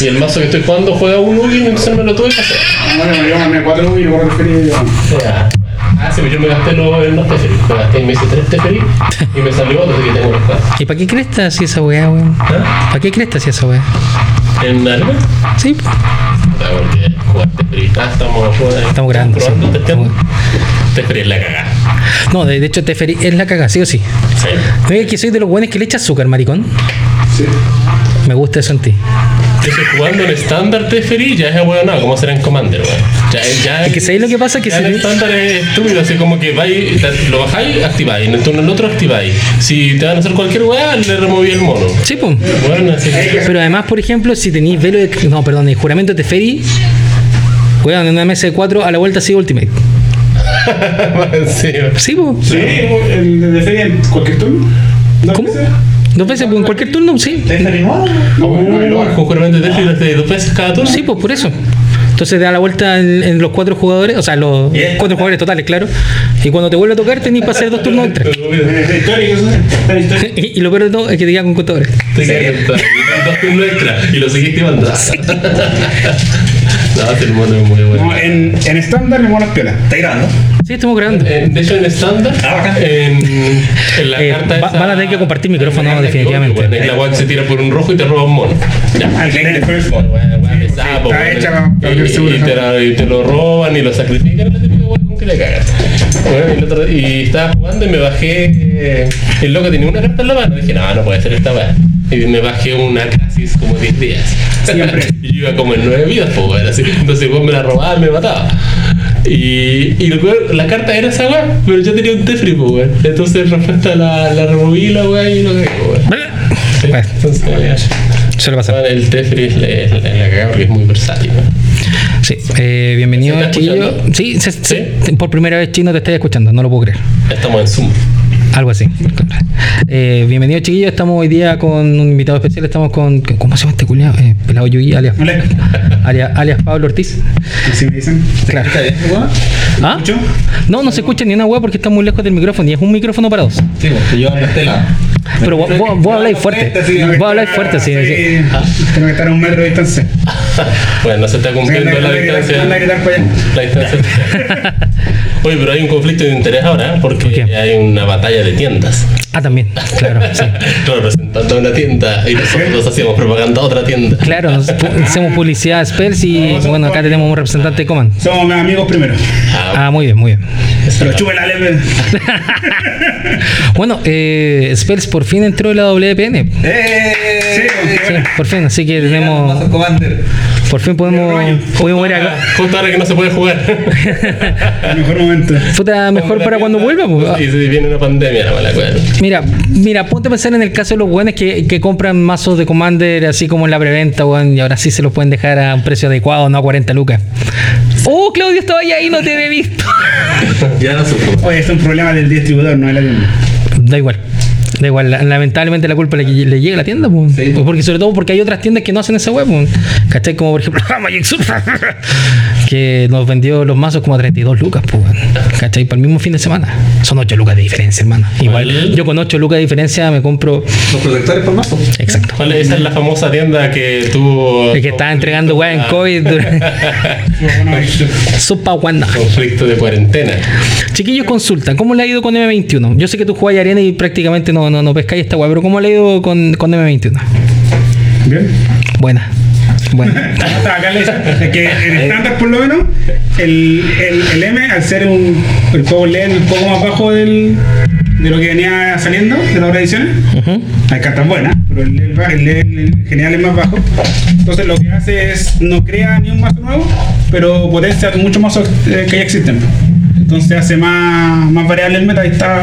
Y el mazo que estoy jugando juega un Ugi, entonces me lo tuve que hacer. Bueno, yo mandé 4 y luego referí. Ah, sí, pues yo me gasté los, los Teferi. Me gasté, me hice tres Teferi y me salió otro, así que tengo los cuatro. ¿Y para qué cresta si esa weá, weón? ¿Ah? ¿Para qué cresta si esa weá? ¿En algo? Sí, porque jugar Teferi. Ah, estamos jugando. Estamos sí. testeando. Teferi es la cagada. No, de, de hecho, Teferi es la caga, sí o sí. Sí. Es que soy de los buenos que le echa azúcar, maricón. Sí. Me gusta eso en ti. Jugando en estándar Teferi, ya es abuelo ¿cómo será en Commander, weón? Ya, ya, Es que ¿sabéis lo que pasa? Que ya si- en estándar es estúpido, así como que vais, lo bajáis, activáis, en el turno del otro activáis. Si te van a hacer cualquier weá, le removí el mono. Sí, pues. Bueno, así que. Pero además, por ejemplo, si tenéis velo de. No, perdón, el juramento de Teferi. Weón, en una mesa de 4 a la vuelta sigue Ultimate. sí, Sí, pues. Sí, el de en cualquier turno. ¿Dos ¿Cómo? veces? Dos veces, pues, en cualquier turno, sí. ¿Teferi nuevo? No, bueno, el Oaxaca. con juramento de dos veces cada turno. Sí, pues por eso. Entonces te da la vuelta en, en los cuatro jugadores, o sea, los Bien. cuatro jugadores totales, claro. Y cuando te vuelve a tocar, tenés para hacer dos turnos extra. Y, y lo peor de todo es que te quedan con contadores. Te quedan dos turnos extra y lo seguiste mandando. no, el mono es muy bueno. No, en, en estándar el mono es piola. ¿Está grabando? Sí, estamos grabando. En- de hecho, en estándar, Ah, en, en la Eh, carta va- esa- van a tener que compartir micrófono, definitivamente. bueno, la se tira por un rojo y te roba un mono. Ya. Ah, el the First y, te, la- y te lo roban y lo sacrifican, que le cagas. Bueno, y, el otro- y estaba jugando y me bajé. eh, el loco tenía una carta en la mano. Dije, no, no puede ser esta weá. Y me bajé una crisis como 10 días. Siempre. iba como en 9 vidas, pues, weón, así. Entonces, vos me la robabas, me mataba. Y, y weón- la carta era esa weá, pero yo tenía un Tefri, pues, weón. Entonces, respuesta la, la removí la weá y lo weón. Sí, Bueno. Entonces, Suele pasar. bueno, el Tefri es la, es la, es la cagada porque es muy versátil, weón. Sí, eh, bienvenido, ¿Se escuchando? Sí, se- ¿Sí? se- por primera vez chino te estoy escuchando, no lo puedo creer. Estamos en Zoom. Algo así. Eh, bienvenido, chiquillo. Estamos hoy día con un invitado especial. Estamos con. ¿Cómo se llama este culiado? Eh, Pelado Yugi, alias, alias, alias Pablo Ortiz. Así me dicen. Claro. ¿Ah? ¿Escucho? No, no se escucha ni una hueá porque está muy lejos del micrófono y es un micrófono para dos. Sí, porque yo ando este lado. Pero vos, vos, habláis fuerte. Sí, Vos habláis fuerte, sí. Tengo que estar a un metro de distancia. bueno, se está cumpliendo la distancia. La distancia. Oye, pero hay un conflicto de interés ahora ¿eh? porque hay una batalla de tiendas. Ah, también, claro. Sí. Representando a una tienda y nosotros hacíamos propaganda a otra tienda. Claro, hacemos publicidad a Spurs y bueno, acá tenemos un representante de Coman. Somos amigos primero. Ah, muy bien, muy bien. Pero chupe la leve. Bueno, eh, Spurs por fin entró en la WPN. ¡Eh! Sí, Sí, por fin, así que tenemos. Por fin podemos. Podemos ir acá. Justo ahora que no se puede jugar. El mejor momento. Puta, mejor para cuando vuelva. pues. Y si viene una pandemia, la mala cual. Mira, mira, ponte a pensar en el caso de los buenos que, que compran mazos de Commander así como en la preventa, weón, y ahora sí se los pueden dejar a un precio adecuado, no a 40 lucas. Oh, Claudio estaba ahí, no te he visto. Ya no supo. Oye, es un problema del distribuidor, no de la tienda. Da igual. Da igual, la- lamentablemente la culpa le, le llega a la tienda, pues. Sí. Pues porque sobre todo porque hay otras tiendas que no hacen esa web, pues. ¿Cachai? Como por ejemplo que nos vendió los mazos como a 32 lucas, pues. ¿Cachai? Para el mismo fin de semana. Son 8 lucas de diferencia, hermano. Igual, yo con 8 lucas de diferencia me compro. Los protectores por mazo. Exacto. ¿Cuál es? Esa es la famosa tienda que tuvo. El que estaba entregando weá en COVID. durante- Sopa Wanda. Conflicto de cuarentena. Chiquillos, consultan, ¿cómo le ha ido con M21? Yo sé que tú juegas arena y prácticamente no, no, no pescáis esta weá, pero ¿cómo le ha ido con, con M21? Bien. Buena. Hasta acá le dicen, es que en estándar por lo menos el, el, el M al ser un el juego LED un poco más bajo del, de lo que venía saliendo de las ediciones Ujú. hay cartas buenas pero el el en general es más bajo. Entonces lo que hace es no crea ni un mazo nuevo pero potencia muchos mazos eh, que ya existen. Entonces hace más, más variable el meta y está,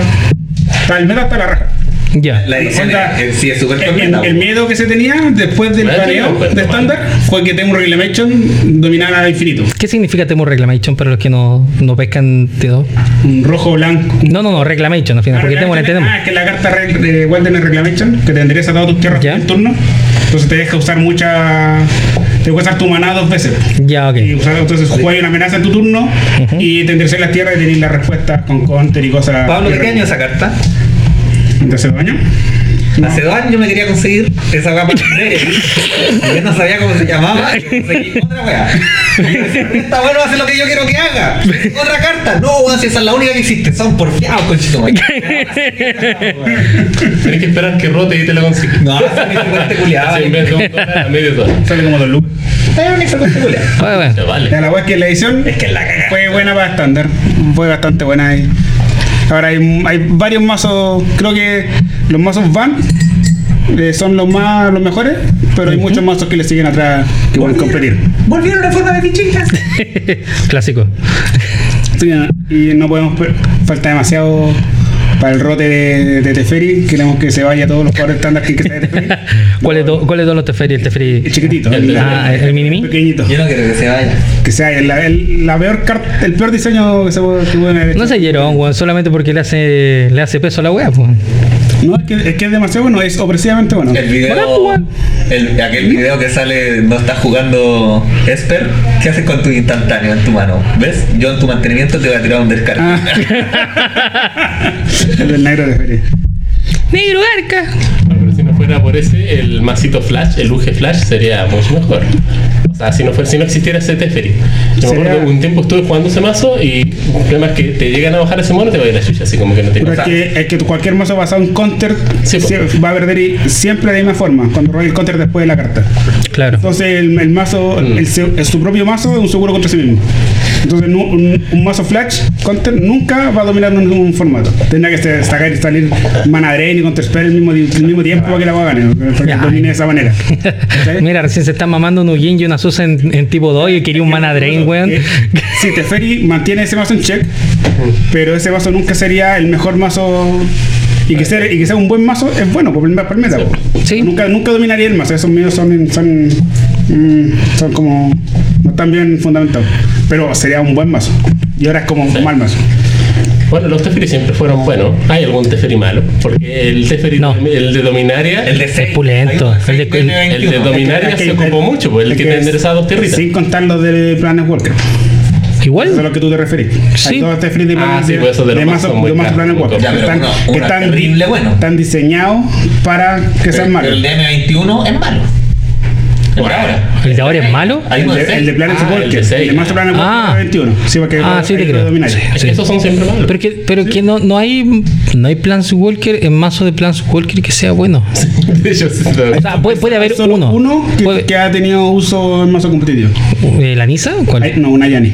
está el meta está la raja Ya. La edición Onda, en sí es súper el, el- el miedo que se tenía después del sí, bueno, de estándar fue que Temu Reclamation dominara al infinito. ¿Qué significa Temu Reclamation para los que no, no pescan T2? Un rojo blanco. No, no, no, Reclamation al final, porque Temu la entendemos. Ah, es que la carta re- de Wilderness Reclamation, que te endereza todas tus tierras en turno, entonces te deja usar mucha. Te deja usar tu maná dos veces. Ya, ok. Y usar, entonces juegas una amenaza en tu turno y te enderecé las tierras y tenés las respuestas con counter y cosas. Pablo, ¿de qué año esa carta? ¿En tercer año? Hace dos años me quería conseguir esa weá para vender. Y yo no sabía cómo se llamaba. Y conseguí otra weá. Y yo decía, esta weá no hace lo que yo quiero que haga. Otra carta. No, weón, si esa es la única que existe. Son porfiados, conchito. madre. Tenés que esperar que rote y te la consigues. No, en vez de un dólar a medio dólar. Sale como dos lucas. Es. Bueno, bueno. Ya vale. Ya, La weá es que la edición Es que es la cagada. fue buena para estándar. Fue bastante buena ahí. Ahora hay, hay varios mazos. Creo que los mazos van. eh, son los más los mejores, pero hay muchos mazos que le siguen atrás que pueden competir. Volvieron a forma de fichitas. Clásico. Sí, y no podemos falta demasiado para el rote de, de Teferi. Queremos que se vaya todos los jugadores estándar que que sea de Teferi. ¿Cuál es, to- cuál es de los Teferi? El Teferi. El chiquitito, El- el, Ah, el mini pequeñito. Yo no quiero que se vaya. Que sea el, el- la peor carta, el peor diseño que se puede, que pueden haber hecho. No sé, Jerón, weón, solamente porque le hace, le hace peso a la wea, pues. No, es que, es que es demasiado bueno, es opresivamente bueno. El video, el, aquel video que sale, no estás jugando Esper, ¿qué haces con tu instantáneo en tu mano? ¿Ves? Yo en tu mantenimiento te voy a tirar un descarte. Ah. el del negro de feria. Negro arca. Pero fuera por ese, el masito Flash, el UG Flash, sería mucho mejor. O sea, si no, fuera, si no existiera ese Teferi. Yo me acuerdo un tiempo estuve jugando ese mazo y el problema es que te llegan a bajar ese mono y te va a ir la chucha, así como que no Pero tienes es que, es que cualquier mazo basado en counter Sí, sie- va a perder y- siempre de la misma forma, cuando roba el counter después de la carta. Claro. Entonces el, el mazo, Mm. el, se- el- su propio mazo es un seguro contra sí mismo. Entonces un, un mazo flash counter nunca va a dominar un, un formato. Tendrá que sacar y salir mana drain y counter spell al mismo, al mismo tiempo para que la va a ganar, para que domine de esa manera. Mira, recién se está mamando un Ugin y una Susa en, en tipo 2 y quería un mana drain, weón. Que- Si Teferi mantiene ese mazo en check, pero ese mazo nunca sería el mejor mazo. Y que, sea, y que sea un buen mazo es bueno por el, por el meta. Sí. Nunca, nunca dominaría el mazo. Esos míos son, son, mm, son como. No están bien fundamentados. Pero sería un buen mazo. Y ahora es como un mal mazo. Bueno, los Teferi siempre fueron buenos. Hay algún Teferi malo. Porque el Teferi, No. el de Dominaria, El de el, seis. pulento. El de- el- Dominaria Es que- se es que- ocupó mucho, pues el es que que te es- enderezaba dos tierritas. Sin contar los de Planet Walker. Eso es a Igual. lo que tú te referís. Sí. Hay dos Teferi de Ah, Planet sí, pues de caros, Planet Walker. Ya, que pero están, uno- que uno están, terrible bueno. están diseñados para que sean Pero malos. el de M21 es malo. El de ahora. ¿El de ahora es malo? Hay El de, el de Planet Ah, el Walker. de seis. El de Master Planet Ah. Walker 21. Sí, porque Ah, sí, te creo. Sí. Que esos son siempre malos. Pero que, pero que no, no hay no hay Planeswalker en mazo de Planeswalker que sea bueno. De hecho, sí, O sea, puede, puede haber Solo uno. uno que, Puede- que ha tenido uso en mazo competitivo. Eh, ¿La Nisa? ¿Cuál? Ay, no, una Yanni.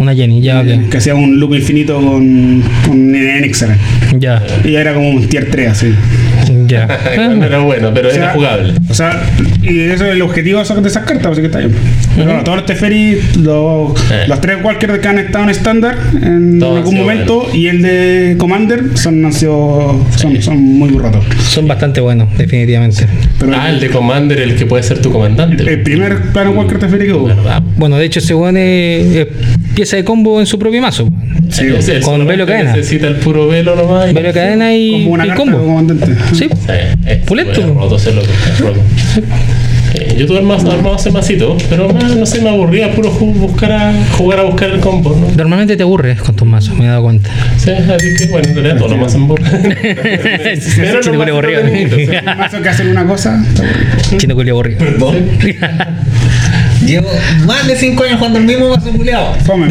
Una Jenny, ya, ok. Que hacía un loop infinito con, con Enixer. Ya, Y era como un tier 3 así. ya. no era bueno, pero O sea, era jugable. O sea, y eso es el objetivo de esas de esas cartas, así que está bien. Pero bueno, todos los Teferi, los, Eh. los tres Walker que han estado en estándar en Todos algún momento y el de Commander son, han sido, son, son muy rotos. Son bastante buenos, definitivamente. Pero Ah, el de Commander, el que puede ser tu comandante. el primer Planet Walker Teferi que hubo. Bueno, de hecho, ese es, es pieza de combo en su propio mazo. Sí, ese- él con velo cadena. Necesita el puro velo nomás. y- Velo cadena y, Como una y carta combo. comandante. Sí. Es súper roto es roto. Eh, yo tuve armado, armado ese masito, pero no sé, me aburría puro buscar a, jugar a buscar el combo, ¿no? Normalmente te aburres con tus mazos, me he dado cuenta. Sí, así que bueno, en realidad todos los mazos me aburren. Pero Chino culo aburrido. Un mazo que hacen una cosa. Chino culo aburrido. Perdón. Llevo más de 5 años jugando el mismo mazo culiado. Fome.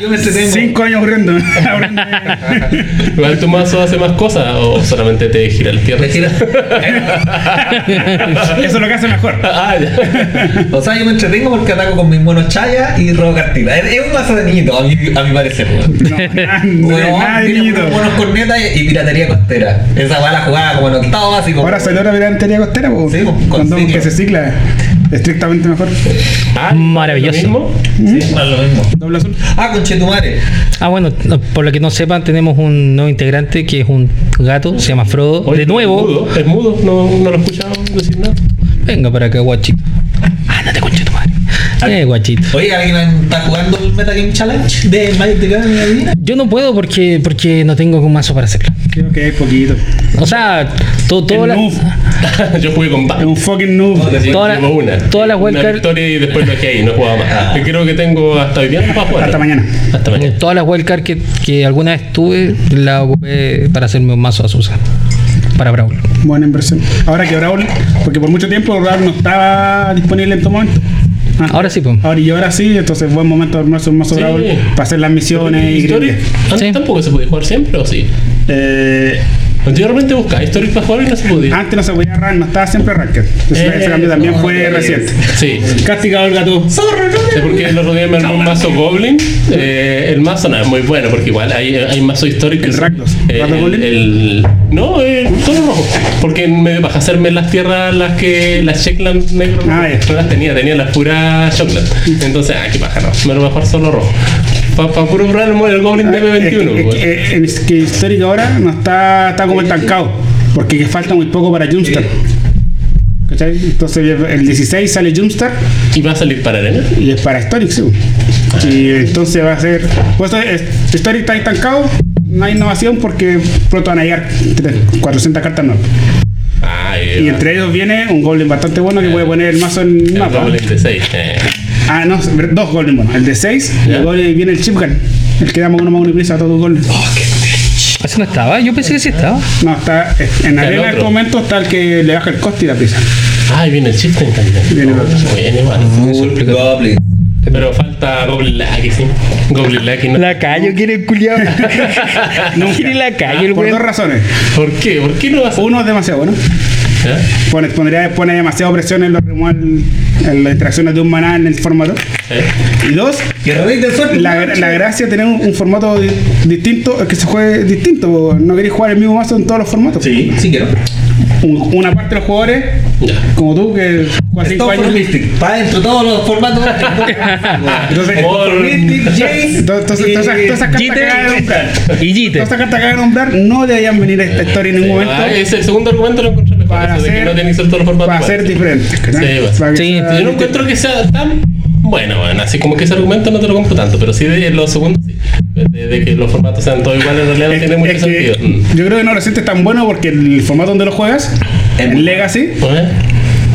Yo me entretengo. Cinco años aburriendo. Igual tu mazo hace más cosas o solamente te gira el tierra. Me gira. Eso es lo que hace mejor. Ah, ya. O sea, yo me entretengo porque ataco con mis monos chaya y robo cartitas. Es, un mazo de niñito, a mi, a mi parecer. weón. No, Weón, nada de niñito. monos corneta y, piratería costera. Esa va la jugada como en octavo básico. Ahora salió la piratería costera, po. Sí, con cuando ciclo. que se cicla estrictamente mejor. Ah, Maravilloso. ¿lo mismo? Sí, es lo mismo. Doble azul. Ah, conchetumare. Ah, bueno, no, por lo que no sepan, tenemos un nuevo integrante que es un gato, se llama Frodo. Oye, de nuevo, Es mudo, es mudo, no, no lo he escuchado decir nada. venga para acá, guachito. Ándate, concha tu madre. Eh, guachito. Oye, ¿alguien está jugando el Metagame Challenge de Magic the Gathering? Yo no puedo porque, porque no tengo un mazo para hacerlo. Creo que hay poquito. O sea, to- todo El la-. Yo jugué con Es Bat. un fucking noob. Toda la- todas las Una wildcard- victoria y después lo dejé ahí, no jugaba más. Ah. Y creo que tengo hasta hoy día para jugar. Hasta mañana. Hasta mañana. todas las wildcards que, que alguna vez tuve, las ocupé para hacerme un mazo a Susa. para Brawl. Buena inversión. Ahora que Brawl, porque por mucho tiempo Brawl no estaba disponible en todo momento. Ah, Ahora sí, pues. Ahora y ahora sí, entonces buen momento de armarse un mazo Sí. Brawl para hacer las misiones y Sí. tampoco se podía jugar siempre, ¿o sí? Eh, Anteriormente buscaba Historic para jugar y no se podía. antes no se podía rank, no estaba siempre ranked. Ese, Eh, ese cambio también no, fue no, reciente. Sí. Castigado el gato. Sí, porque el otro día me armó un mazo Goblin. Eh, el mazo no es muy bueno porque igual hay, hay mazo histórico. ¿El Rakdos? Eh, ¿Rakdos el, el- no, eh, todo rojo. Porque me vas a hacerme las tierras, las que. las Checkland negro. Ah, no las tenía, tenía las puras Shockland. Entonces, ah, qué pájaro. Me lo jugar solo rojo. Para puro probar el, Goblin de Ah, Es que- M21. es pues. que, eh, es que histórico ahora no está, está como estancado. Porque que falta muy poco para Jumpstart. ¿Cachai? Entonces el 16 sale Jumpstart Y va a salir para arena. y es para Historic, sí. Y entonces va a ser. Pues es- Historic está estancado, no hay innovación porque pronto van a llegar tres- 400 cartas nuevas. Ay, Y entre ellos viene un Goblin bastante bueno que puede poner el mazo en el el mapa. Goblin de 6. Eh. Ah, no, dos Goblin buenos. El de 6 y el Goblin viene el Chip Gun. El que damos uno más uno y prisa a todos los Goblins. ¿Ese no estaba? Yo pensé que sí estaba. No, está en el arena en este momento está el que le baja el coste y la prisa. Ah, y viene el Chieftain también. Viene el otro. Bien, igual. Pero falta Goblin Lucky, sí. Goblin Lucky no. La callo quiere el culiao. no quiere la callo el Por dos razones. ¿Por qué? ¿Por qué no vas a.? Uno es demasiado bueno. ¿Ya? Pone, pondría, pone demasiado presión en, los en las interacciones de un maná en el formato. Y dos, el la, la gracia de tener un, un formato di- distinto es que se juegue distinto. po. No queréis jugar el mismo mazo en todos los formatos. Sí, sí quiero. Un- una parte de los jugadores, Ya. como tú, que juegas 5 Stop for años. Mystic. Para dentro todos los formatos. Entonces. Entonces, todas esas, cartas que de nombrar, Y todas esas cartas que acabas de nombrar no deberían venir a esta historia en ningún momento Ah, ese segundo argumento lo. Para eso de que no tienen que ser formatos. para ser diferentes. ¿cachai? Sí. Para que Sí, sea Yo no encuentro que sea tan bueno, bueno, así como que ese argumento no te lo compro tanto, pero sí de los segundos, sí. De, de que los formatos sean todos iguales, en realidad no Es- tiene mucho sentido. Mm. Yo creo que no lo sientes tan bueno porque el formato donde lo juegas, en Legacy, ¿Eh?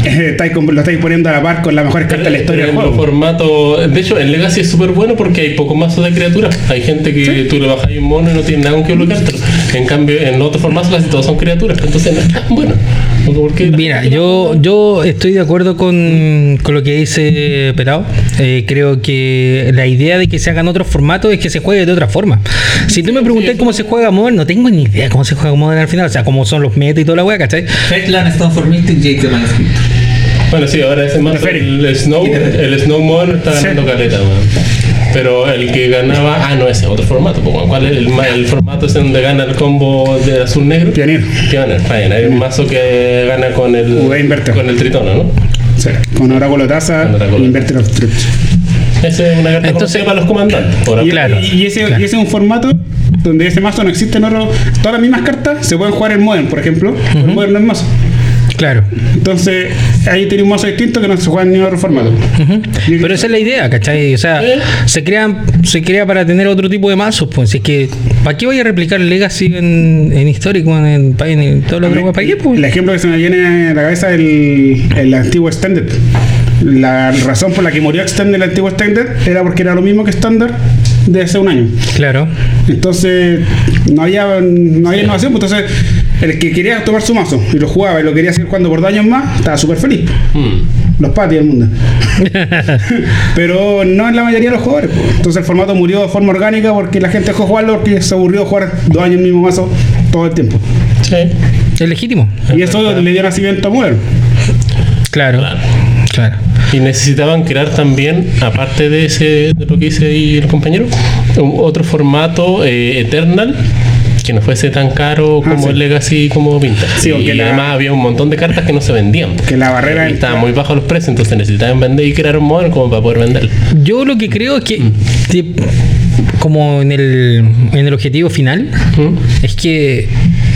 Eh, estáis lo estáis poniendo a la par con las mejores cartas de la historia del juego. formatos- de hecho, en Legacy es súper bueno porque hay pocos mazos de criaturas. Hay gente que tú le bajas un mono y no tiene nada con que bloqueártelo. En cambio, en otros formatos casi todos son criaturas. Entonces no es tan bueno. Porque Mira, yo, yo estoy de acuerdo con, con lo que dice Pelado. Eh, creo que la idea de que se hagan otros formatos es que se juegue de otra forma. Si tú me preguntas cómo se juega Modern, no tengo ni idea cómo se juega Modern al final. O sea, cómo son los metas y toda la wea, ¿cachai? Fetland, Stone for Mystic, Jace de Manuscript. Bueno, sí, ahora ese mazo, Preferi. el Snow, el Snow Modern está Sí. ganando caleta, weón. Pero el que ganaba, ah, no, ese otro formato, pues. ¿cuál es el, ma- el formato ese donde gana el combo de azul negro? Pionero. Pioneer, fine. Hay un mazo que gana con el, invertido. con el tritono, ¿no? Sí, con Oráculo Taza Inverter of Truth. Esa es una carta Entonces- para los comandantes. Por Y, Claro, y ese, claro. y ese es un formato donde ese mazo no existe en otro. Todas las mismas cartas se pueden jugar en Modern, por ejemplo. pero en Modern no es mazo. Claro. Entonces ahí tiene un mazo distinto que no se juega en ningún otro formato. Pero esa es la idea, ¿cachai? O sea, ¿Eh? se crean, se crea para tener otro tipo de mazos, pues. Es que, ¿para qué voy a replicar Legacy en, en histórico, en, en, en, todo lo otro? ¿Para qué, pues? El ejemplo que se me viene a la cabeza es el, el antiguo Extended. La razón por la que murió Extended el antiguo Extended era porque era lo mismo que estándar de hace un año. Claro. Entonces no había, no había innovación, pues entonces el que quería tomar su mazo y lo jugaba y lo quería seguir jugando por dos años más, estaba súper feliz. Mm. Los patis del mundo. Pero no en la mayoría de los jugadores. pues. Entonces el formato murió de forma orgánica porque la gente dejó de jugarlo porque se aburrió jugar dos años el mismo mazo todo el tiempo. Sí. Es legítimo. Y eso le dio nacimiento a Modern. Claro. Claro. Claro. Y necesitaban crear también, aparte de ese de lo que dice ahí el compañero, un- otro formato eh, Eternal que no fuese tan caro Ah, como sí. el Legacy como Vintage. Sí, y la- además había un montón de cartas que no se vendían. Que la barrera Y estaban muy bajos los precios, entonces necesitaban vender y crear un modelo como para poder vender. Yo lo que creo es que, te- como en el, en el objetivo final, es que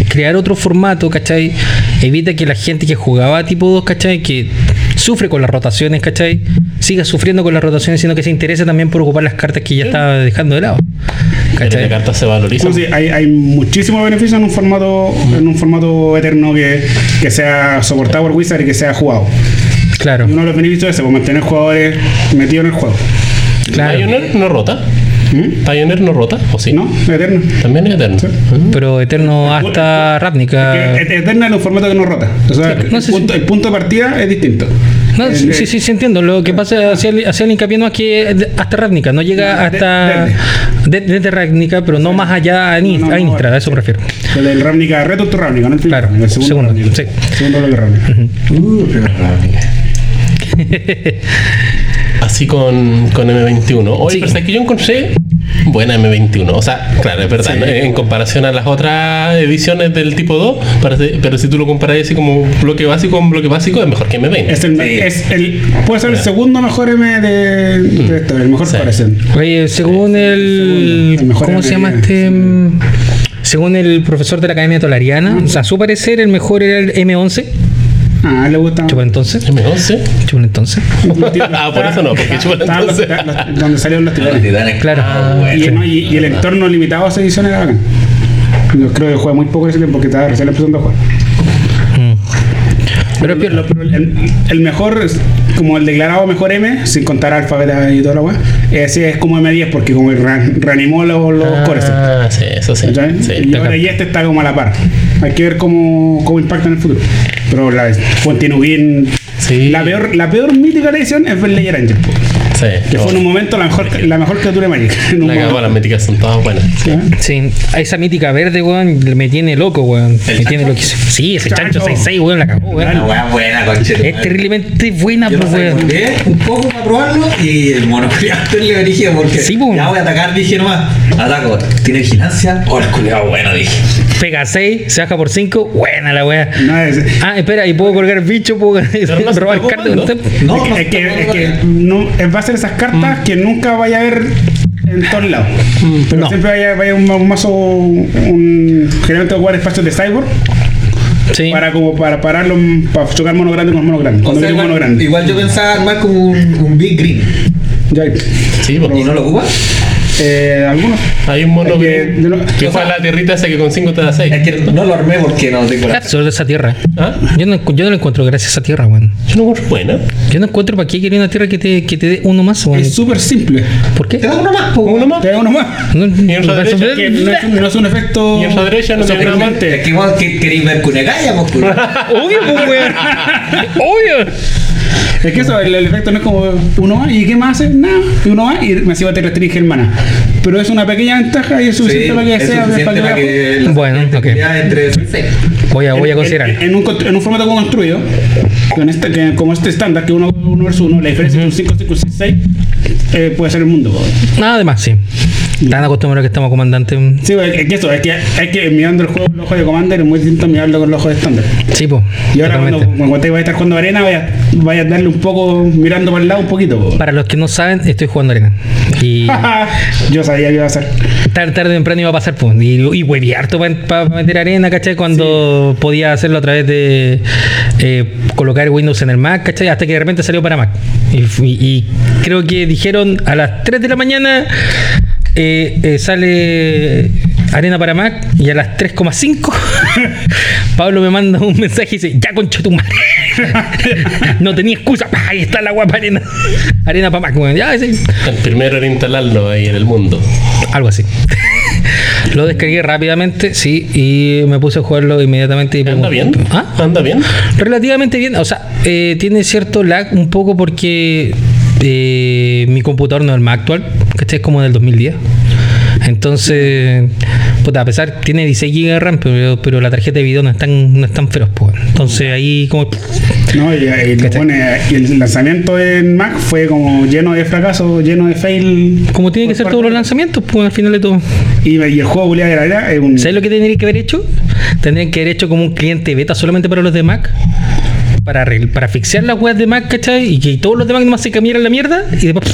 crear otro formato, ¿cachai? Evita que la gente que jugaba tipo 2, ¿cachai? Que sufre con las rotaciones, ¿cachai? Siga sufriendo con las rotaciones, sino que se interese también por ocupar las cartas que ya estaba dejando de lado. Que la ¿Cachai? carta se valoriza. Entonces, hay, hay muchísimos beneficios en un formato, en un formato eterno que, que sea soportado por Wizard y que sea jugado. Claro, Y uno de los beneficios es ese, pues, mantener jugadores metidos en el juego. claro. Pioneer no rota. ¿Mm? Pioneer no rota, ¿o sí? ¿No? Eterna. También es eterno. Sí. Pero Eterno hasta Ravnica. Eterna es un formato que no rota. O sea, no el, punto, el punto de partida es distinto. No, El- sí, sí, sí, sí, entiendo. Lo que pasa hacia el, hacia el hincapié no es que de- hasta Ravnica, no llega de- hasta de- desde Ravnica, pero no más allá a, Nis- No, no, a no, a eso sí. prefiero. El del Ravnica, Reto to Ravnica, no el Claro, el segundo, segundo, Ravnica. sí. Segundo Ravnica. Uh, Ravnica. Así con, con M21. Oye, Sí. pero es que yo encontré buena M21. O sea, claro, es verdad. ¿no? En comparación a las otras ediciones del tipo 2, parece- pero si tú lo comparas así como bloque básico con bloque básico, es mejor que M20. Es el, Sí. es el, puede ser el segundo mejor M de, de esto, el mejor Sí. corazón. Oye, según el. segundo, el mejor ¿Cómo se llama este? mm, Según el profesor de la Academia Tolariana, o sea, a su parecer el mejor era el M11. Ah, le gusta. Chupa entonces. M11. Chupa entonces. Ah, por eso no, porque chupa Estaban los- entonces. donde salieron los Los titanes. Claro. Ah. Y, el entorno limitado a esa edición era bacán. Yo creo que juega muy poco ese tiempo porque estaba recién empezando a jugar. Pero el, el mejor, como el declarado mejor M, sin contar alfabeta y toda la weá, ese es como M10 porque como re- reanimó los, los cores. Ah, sí, eso sí. y ahora y este está como a la par. Hay que ver cómo, cómo impacta en el futuro. Pero la Sí. la peor, la peor mítica edición es Layer Angel, Sí. que fue en un momento la mejor, la mejor criatura de Magic. La cagó, las míticas son todas buenas. Sí. ¿Ah? Sí, a esa mítica verde, weón, me tiene loco, weón. Me ¿El tiene chancho? loquísimo. Sí, ese chancho Chancho. 6-6, weón, la cagó, weón. Una weá buena, conchete. Es terriblemente buena, pues, weón. un poco para probarlo y el mono le dije porque Sí, po. ya voy a atacar, dije nomás, ataco, tiene vigilancia, oh el culiado bueno, dije. Pega 6, se baja por 5, buena la weá. No, es, Ah, espera, y puedo colgar bicho, puedo no robar cartas. No, no es que, es que no, va a ser esas cartas que nunca vaya a ver en todos lados. Pero no. siempre vaya, vaya un, un mazo, un generalmente jugar espacios de cyborg Sí. para como para pararlo, para chocar mono grande con mono grande. O Cuando sea, viene un igual, mono grande. igual yo pensaba armar como un, un Big Green. Ya, Sí. ¿Y no lo ocupa? Eh, algunos. Hay un mono que que, lo- que fue sea, a la tierrita esa que con 5 te da 6. Es que no lo armé porque no tengo la... De esa tierra. ¿Ah? Yo no, yo no lo encuentro gracias a esa tierra, weón. Yo no encuentro buena. Yo no encuentro para qué quería una tierra que te, que te dé uno más, weón. Es súper simple. ¿Por qué? Te da uno más, po. Uno más. Te da uno más. No, Y en la derecha, Que no es, un- no es un efecto. Y en su derecha no tiene nada. Es que igual que queréis ver Cunegaya, pues culo. Obvio, pues, weón. Obvio. Es que eso, el, el efecto no es como uno más y ¿qué más hace? Nada. Y uno más y me encima te restringe el mana. Pero es una pequeña ventaja y es suficiente Sí, para que es sea para que para que la Bueno, ok. entre seis. Voy a, voy a considerar. En, en un, en un formato construido, con este, que, como este estándar, que uno, uno versus uno, la diferencia entre un 5, 5 y 6, eh, puede ser el mundo. Nada de más, sí. Tan acostumbrados que estamos comandante. Sí, pues, es que eso, es que hay que mirando el juego con los ojos de Commander es muy distinto a mirarlo con los ojos de estándar. Sí, pues. Y ahora cuando, cuando te vayas a estar jugando arena, vaya, vaya a darle un poco, mirando para el lado un poquito. po. Para los que no saben, estoy jugando arena. Y Yo sabía que iba a ser. tarde, tarde o temprano iba a pasar, pues. Y, y hueví harto para meter arena, ¿cachai? Cuando podía hacerlo a través de eh, colocar Windows en el Mac, ¿cachai? Hasta que de repente salió para Mac. Y, fu- y creo que dijeron a las 3 de la mañana eh, eh, sale arena para Mac y a las 3,5 Pablo me manda un mensaje y dice, ya concha tu madre. no tenía excusa. Ahí está la guapa arena. Arena para Mac. Ya, sí. El primero era instalarlo ahí en el mundo. Algo así. Lo descargué rápidamente, sí, y me puse a jugarlo inmediatamente. y ¿Anda bien? ¿Ah? ¿Anda bien? Relativamente bien. O sea, eh, tiene cierto lag un poco porque eh, mi computador no es el más actual, que es como del 2010. Entonces, puta, a pesar, tiene 16 GB de RAM, pero, pero la tarjeta de video no es tan, no es tan feroz, pues. Entonces ahí como... No, y, y pone- y el lanzamiento en Mac fue como lleno de fracasos, lleno de fail. Como tiene que ser parte- todos los lanzamientos, pues al final de todo. Y, y el juego de la era es un. ¿Sabes lo que tendrían que haber hecho? Tendrían que haber hecho como un cliente beta solamente para los de Mac. Para, para fixear las webs de Mac, ¿cachai? Y que todos los demás nomás se cambiaran la mierda y después.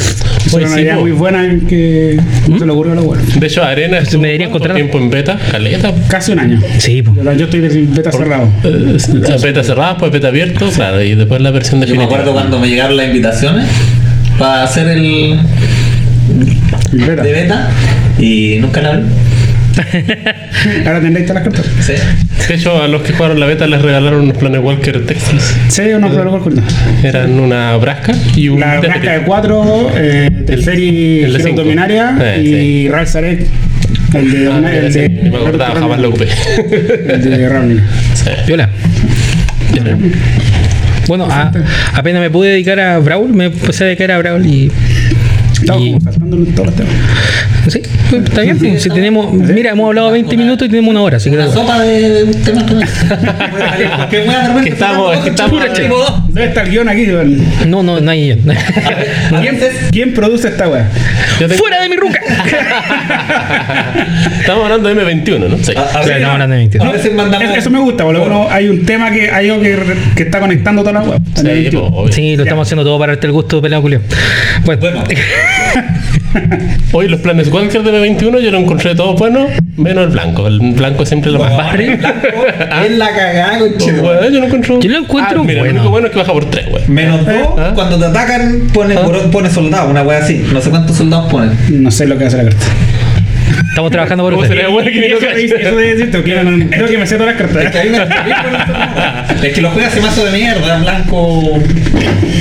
Es Pues una idea po. muy buena que no se le ocurrió a la web. De hecho, Arena estuvo Me deberían ¿cuánto contratar. tiempo en beta, caleta. Casi un año. Sí, pues. Yo, yo estoy de beta cerrado. Eh, beta cerrada, pues beta abierto, claro, y después la versión Yo me acuerdo cuando me llegaron las invitaciones para hacer el Beta. de beta y nunca la abrí. Ahora tendréis todas las cartas. Sí. De hecho, a los que jugaron la beta les regalaron unos planes Walker Texas. Sí, uno pero igual curioso. Eran una Brasca y un. La. Brasca de 4, eh, Teferi. Dominaria Eh, y Ral Zarek. El de Ah, el sí, de ni me acordaba, jamás lo ocupé. El de. Sí. Viola. Bueno, a- apenas me pude dedicar a Brawl, me empecé a dedicar a Brawl y. Estamos y- como saltando en todos los temas. Sí, está bien. pues, si tenemos, mira, hemos hablado 20 minutos y tenemos una hora, así que. Una sopa de un tema repente. Que estamos- que estamos-. ¿Dónde está el guion aquí? No, no, no hay. ¿Quién, ¿Quién produce esta weá? ¡Fuera de mi ruca! Estamos hablando de M21, ¿no? Sí. A- a veces- no, hablando de 22. A veces mandamos. Es- Eso me gusta, porque uno- hay un tema que hay algo que, que está conectando toda la web. Sí. Sí, lo estamos haciendo todo para darte el gusto, pelado Julio. Bueno, Bueno, Hoy los planes Walker de M21 yo lo encontré todos buenos, menos el blanco. El blanco es siempre lo más bajo. el blanco es la cagada. Bueno, yo lo encuentro. Yo lo encuentro Ah, mira, bueno. Lo único bueno es que baja por 3, güey. Menos dos, ¿Ah? cuando te atacan, pone, ¿Ah? pone soldado, una wea así. No sé cuántos soldados ponen. No sé lo que hace la carta. Estamos trabajando por ¿Cómo usted. Eso, debe decirte, creo que me sé todas las Es que cartas. Es que lo juega ese mazo de mierda, blanco.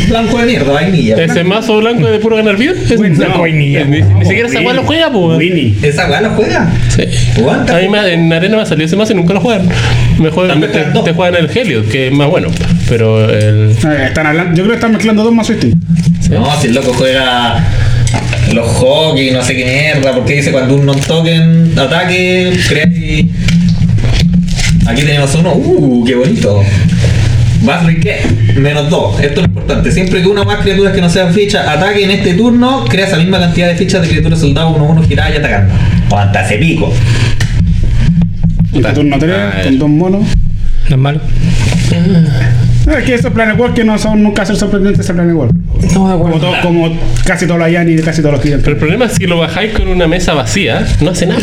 Blanco de mierda, vainilla. Ese mazo blanco de puro ganar bien. Es no, vainilla. Ni, ni siquiera esa weá lo juega, pues. Winnie. Esa wea lo juega. Sí. A mí me- en arena me ha salido ese mazo y nunca lo juegan. Me juegan, También te, te juegan el Helios, que es más bueno. Pero el. Ah, Están hablando, yo creo que están mezclando dos mazos distintos. No, si el loco juega los hockey, no sé qué mierda, porque dice cuando un non-token ataque, crea y... Aquí tenemos uno, uh, qué bonito. Vas qué? Menos dos. Esto es lo importante. Siempre que una o más criaturas que no sean fichas ataque en este turno, crea esa misma cantidad de fichas de criaturas soldados 1-1 giradas y atacando. O hasta ese pico. En tu turno 3, Ah, con dos monos. No es malo. Es que esos Planet Walker no son nunca ser sorprendentes ese Planet Walker. No, de Como, todo- como casi todos los Yanni y casi todos los Pero gigantes. el problema es que lo bajáis con una mesa vacía, no hace nada.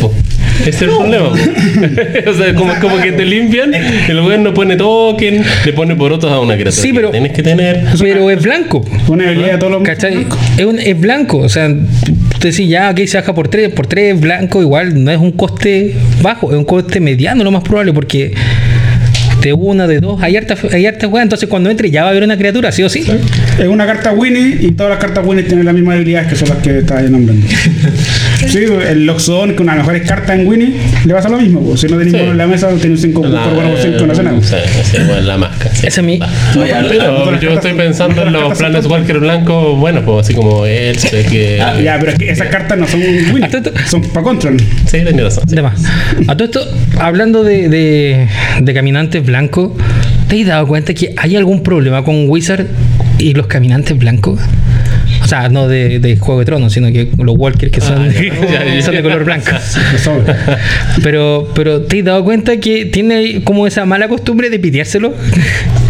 Ese es el problema. o sea, como, como que te limpian, el weón no pone token, le pone porotos a una criatura. Sí, que pero- Tienes que tener. Pero es blanco. Una habilidad de todos los ¿Cachai? Es, un- es blanco. O sea, usted decís ya, aquí se baja por 3. Por 3 blanco, igual no es un coste bajo, es un coste mediano, lo más probable, porque de una, de dos, hay harta, hay harta weá, Entonces, cuando entre, ya va a haber una criatura, sí o sí. Es una carta Winnie y todas las cartas Winnie tienen las mismas habilidades que son las que estaba nombrando. sí, el Loxodon, que una de las mejores cartas en Winnie, le pasa lo mismo. Si no tenés Sí. ninguno en la mesa, tiene un 5 por La, 4 por 5, no hace nada. Sí, sí, bueno, la máscara. Ese es mi-. Oye, Pero yo estoy pensando en los planes Walker blanco, bueno, pues así como él, sé que. Ah, Ya, pero es que esas cartas no son esto- son para control. Sí, tenía razón. sí. A todo esto, hablando de, de, de caminantes blancos, ¿te has dado cuenta que hay algún problema con Wizard y los caminantes blancos? O sea, no de, de Juego de Tronos, sino que los Walkers que son, Ah, son de color blanco. Pero, pero ¿te has dado cuenta que tiene como esa mala costumbre de piteárselo?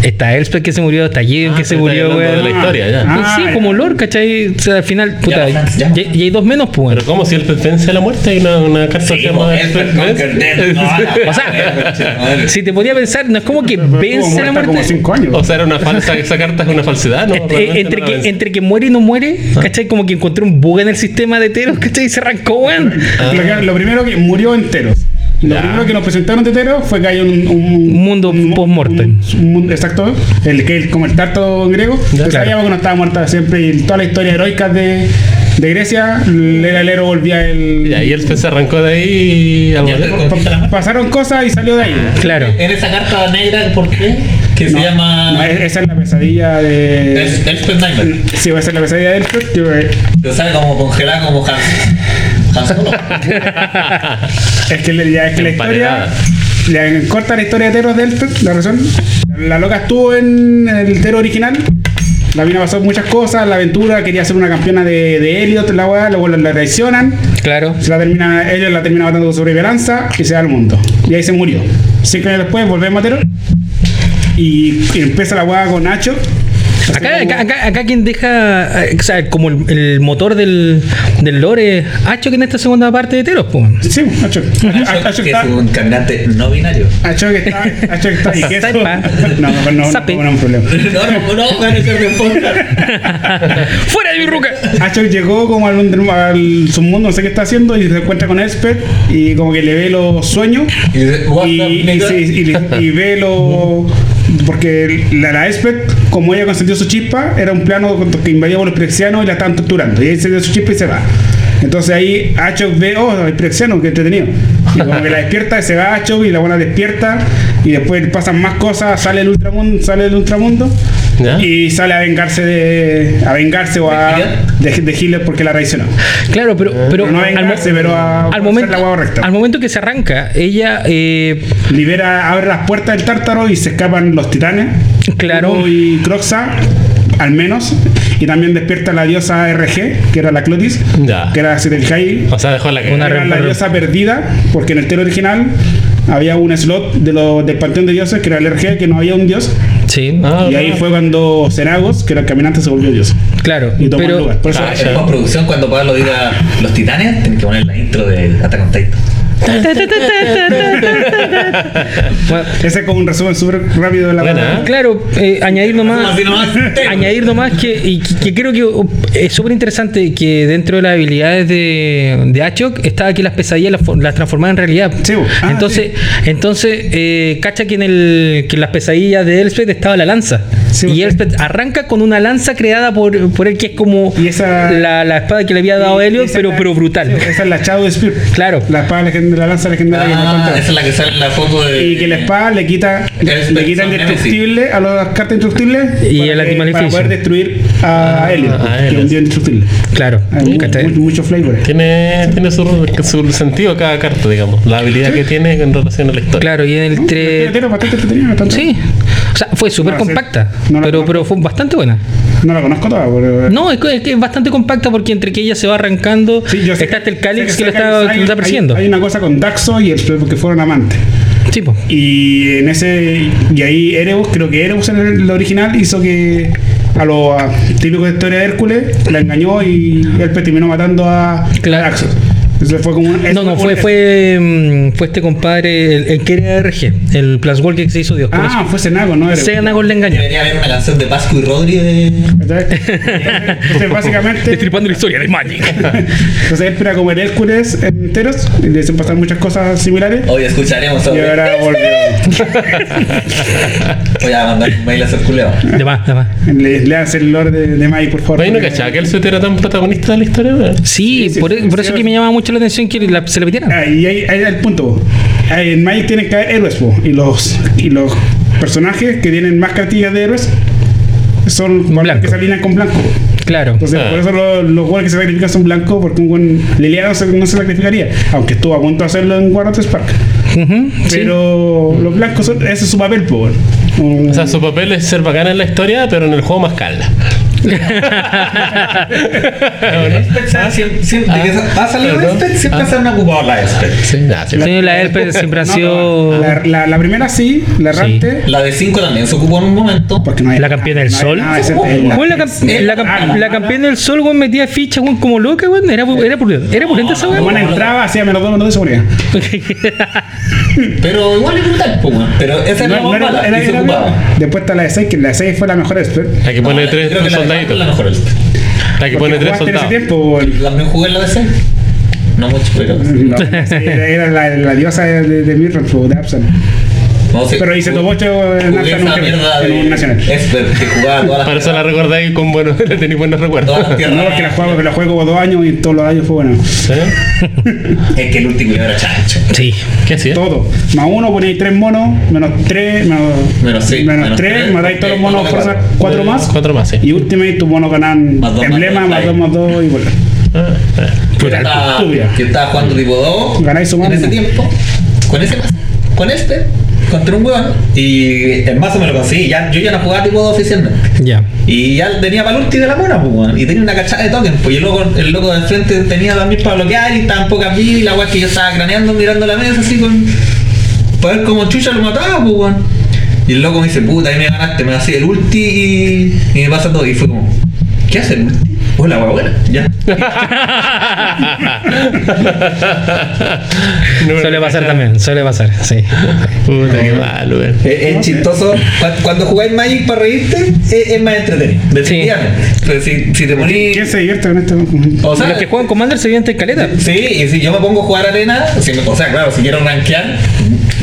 Está Elspeth que se murió, está Jaden Ah, que se murió, weón. de la historia, ya. Ah, sí, ya. como Lord, ¿cachai? O sea, al final, puta, Ya, y, ya. y hay dos menos, pues, Pero como si él vence a la muerte, hay una, una carta que se llama el Conquer Death, no, la- O sea, si te podía pensar, no es como que vence la como muerte. 5 años. O sea, era una falsa, esa carta es una falsedad, ¿no? Este, entre, no que, entre que muere y no muere, ¿cachai? Como que encontré un bug en el sistema de Teros, ¿cachai? Y se arrancó, weón. Lo, que- lo primero que murió enteros. Lo Ya. primero que nos presentaron de Teros fue que hay un, un, Un mundo post-mortem. un- un mundo- exacto. El que el, como el tarto en griego. Ya, que claro. sabíamos que no estaba muerta siempre. Y toda la historia heroica de, de Grecia, el el héroe volvía el. Ya, y él se arrancó de ahí y pasaron cosas y salió de ahí. Claro. En esa carta negra, ¿por qué? Que No, se llama. no, esa es la pesadilla de. Elspeth Nightmare. Sí, va a ser la pesadilla de Elspeth. que, eh, Te sale como congelada como Hans. Solo. Es que, ya, es que la historia. Le corta la historia de Teros de Elspeth, la razón. La loca estuvo en el Tero original. La mina pasó muchas cosas, la aventura, quería ser una campeona de, de Elliot, la weá, luego la, la traicionan. Claro. Se la termina, ellos la termina matando Veranza y se va al mundo. Y ahí se murió. Cinco años después volvemos a Tero. Y, y empieza la weá con Nacho. Acá, acá, acá, acá quien deja, eh, o sea, como el, el motor del, del lore, Hacho que en esta segunda parte de Teros, pues. Sí, Hacho. Hacho que está. es un caminante no binario. Hacho que está. Hacho que está. ¿Y qué eso? Saipa. No, no, no, no, no, un problema. No, no. ¡Fuera de mi ruca! Hacho llegó como al, al submundo, no sé qué está haciendo, y se encuentra con Elspeth y como que le ve los sueños Y dice, "What y, y, nigga?" se- y ve lo. Porque la, la Elspeth, como ella consentió su chispa, era un plano que invadía por los prexianos y la estaban torturando. Y ahí se dio su chispa y se va. Entonces ahí Hacho ve, oh, el prexiano, que entretenido. Y como que la despierta, se va Hacho y la buena despierta. Y después pasan más cosas, sale el ultramundo, sale el ultramundo. ¿Ya? Y sale a vengarse de. a vengarse o a. de, de Hitler porque la traicionó. Claro, pero, pero, Pero no al, pero a al momento, la al momento que se arranca, ella, eh, Libera, abre las puertas del tártaro y se escapan los titanes. Claro. Y Croxa, al menos. Y también despierta la diosa RG, que era la Clotis. Ya. Que era, si te fijáis, O sea, dejó la Una era la diosa perdida, porque en el tero original había un slot de lo, del panteón de dioses, que era el RG, que no había un dios. Sí, Ah, y ahí fue cuando Cenagos, que era el caminante, se volvió dios. claro, Y tomó el pero lugar. Por eso, Ah, En postproducción, cuando Pablo diga los titanes, tienen que poner la intro de Attack on Titan. Bueno, ese es como un resumen súper rápido de la Buena, ¿eh? Claro, eh, añadir nomás, añadir nomás que, y que, que creo que uh, es súper interesante que dentro de las habilidades de, de Achok estaba que las pesadillas las, for- las transformaba en realidad. Sí. Ah, entonces, entonces eh, cacha que en, el, que en las pesadillas de Elspeth estaba la lanza. Sí, y. Elspeth arranca con una lanza creada por, por él que es como Y esa- la, la espada que le había dado Helios, Esa pero, la- pero brutal. sí, esa es la Shadow Spear. Claro. La espada legend- la lanza legendaria que Ah, mató al esa es la que sale en la foto de. Y que la espada le quita le quita indestructible a las cartas indestructibles Y para el que- antimaleficio. para poder destruir a Elliot, a que es un dios indestructible. Claro. Hay mu- ¿cachai? mu- mucho flavor. Tiene, tiene su, su sentido cada carta, digamos. La habilidad que tiene en relación a la historia. Claro, y en el ¿No? tre- Sí. O sea, fue súper No compacta, No pero, pero fue bastante buena. No la conozco toda, pero. No, es que, es que es bastante compacta porque entre que ella se va arrancando, Sí, yo sé- está hasta el sé Calix que, hay- que lo está hay- persiguiendo. Hay, una cosa con Daxo y el porque fueron amantes. Sí, po. Y en ese. Y ahí Erebus, creo que Erebus en el original hizo que a lo típico de historia de Hércules la engañó y él terminó matando a, Claro. a Daxos. Eso fue como un- No, no, fue, un- fue, mm, fue este compadre, el, el que era RG, el Plus Walker que se hizo Dios. Ah, eso. fue Senago, ¿no? Senago le engañó. Debería haber una canción de Pascu y Rodri de. Entonces, básicamente. Destripando la historia de Magic. Entonces él era como el Hércules enteros y le hacen pasar muchas cosas similares. Hoy escucharemos Y sobre. ahora volvió. Voy a mandar un mail a ser culeo. de más, de más. Le, le hace el lore de, de Mai, por favor. Oye, ¿no cachaba que el suéter era tan protagonista de la historia? weón? Sí, Sí, sí, por, sí, por sí, eso sí. que me llama mucho la atención que la- se le metiera. Ah, y ahí, ahí es el punto. Ahí En Magic tienen que haber héroes, po, y los y los personajes que tienen más cartillas de héroes son los Blanco. que se alinean con blanco. Claro. Entonces, Ah. por eso los, los jugadores que se sacrifican son blancos, porque un buen Liliana no se, no se sacrificaría, aunque estuvo a punto de hacerlo en War of the Spark. Pero los blancos, son, ese es su papel, po. Un- O sea, su papel es ser bacana en la historia, pero en el juego más calda. Siempre, siempre siempre se la. Sí, la siempre ha No, sido la, la- la primera sí, la errante. La de 5 también se ocupó en un momento. Porque no hay La campeona del hay sol. la- campeona del sol, weón, metía fichas, weón, como loca, weón. Era, pulenta- era pulenta esa La weón. entraba, hacía menos dos minutos de seguridad. Pero igual es brutal, pues, weón. Pero esa es la y se. Después está la de 6, que la de 6 fue la mejor expert. La que pone No, tres la mejor Spec. La que pone tres soldados. tiempo. También jugué en la de 6. No mucho, pero. No, era, era la, la diosa de, de, de Mirror, pues, de Absan. No, sí, Pero hice jugué- tu bocho en Jugué esa un- en un de nacional. Que jugaba todas las Para eso la recordáis con buenos, le tenéis buenos recuerdos. todas las tierras. No, porque la juego, la juego dos años y todos los años fue bueno. Es que el último era chancho. Sí. ¿Qué hacía? Todo. Más uno ponéis tres monos, menos tres, menos, Menos sí, menos menos tres, tres, matáis todos los porque monos cuatro fuerza, más. cuatro más. Cuatro más, sí. Y Ultimate, tus monos ganan Más dos, más emblema, dos, más dos, más dos y bueno. Ah, ah. Yo estaba, estúpida. yo estaba jugando tipo 2 Ganáis su en mano. ese tiempo, con ese con este, contra un weón, y el mazo me lo conseguí. Ya, yo ya no jugaba tipo 2 oficialmente. Ya. Y ya tenía para el ulti de la mona, pues, weón. Y tenía una cachada de tokens, pues. Y el loco, el loco del frente tenía también para bloquear y estaban pocas vidas. Y la weá que yo estaba craneando mirando la mesa así con. Para ver cómo chucha lo mataba, pues, weón. Y el loco me dice, puta, ahí me ganaste, me hace el ulti y, y me pasa todo. Y fue como, ¿qué hace el ulti? Hola, buena, ya. No, Suele pasar también, suele pasar, sí. Puta, qué malo, weón. Es, es chistoso. Cu- Cuando jugáis Magic para reírte, es, es más entretenido. Definitivamente. Pero si, si te ponís. ¿Quién se divierte con este? O sea, Los que juegan Commander se vienen caleta. Sí, y si yo me pongo a jugar arena, si me- o sea, claro, si quiero rankear,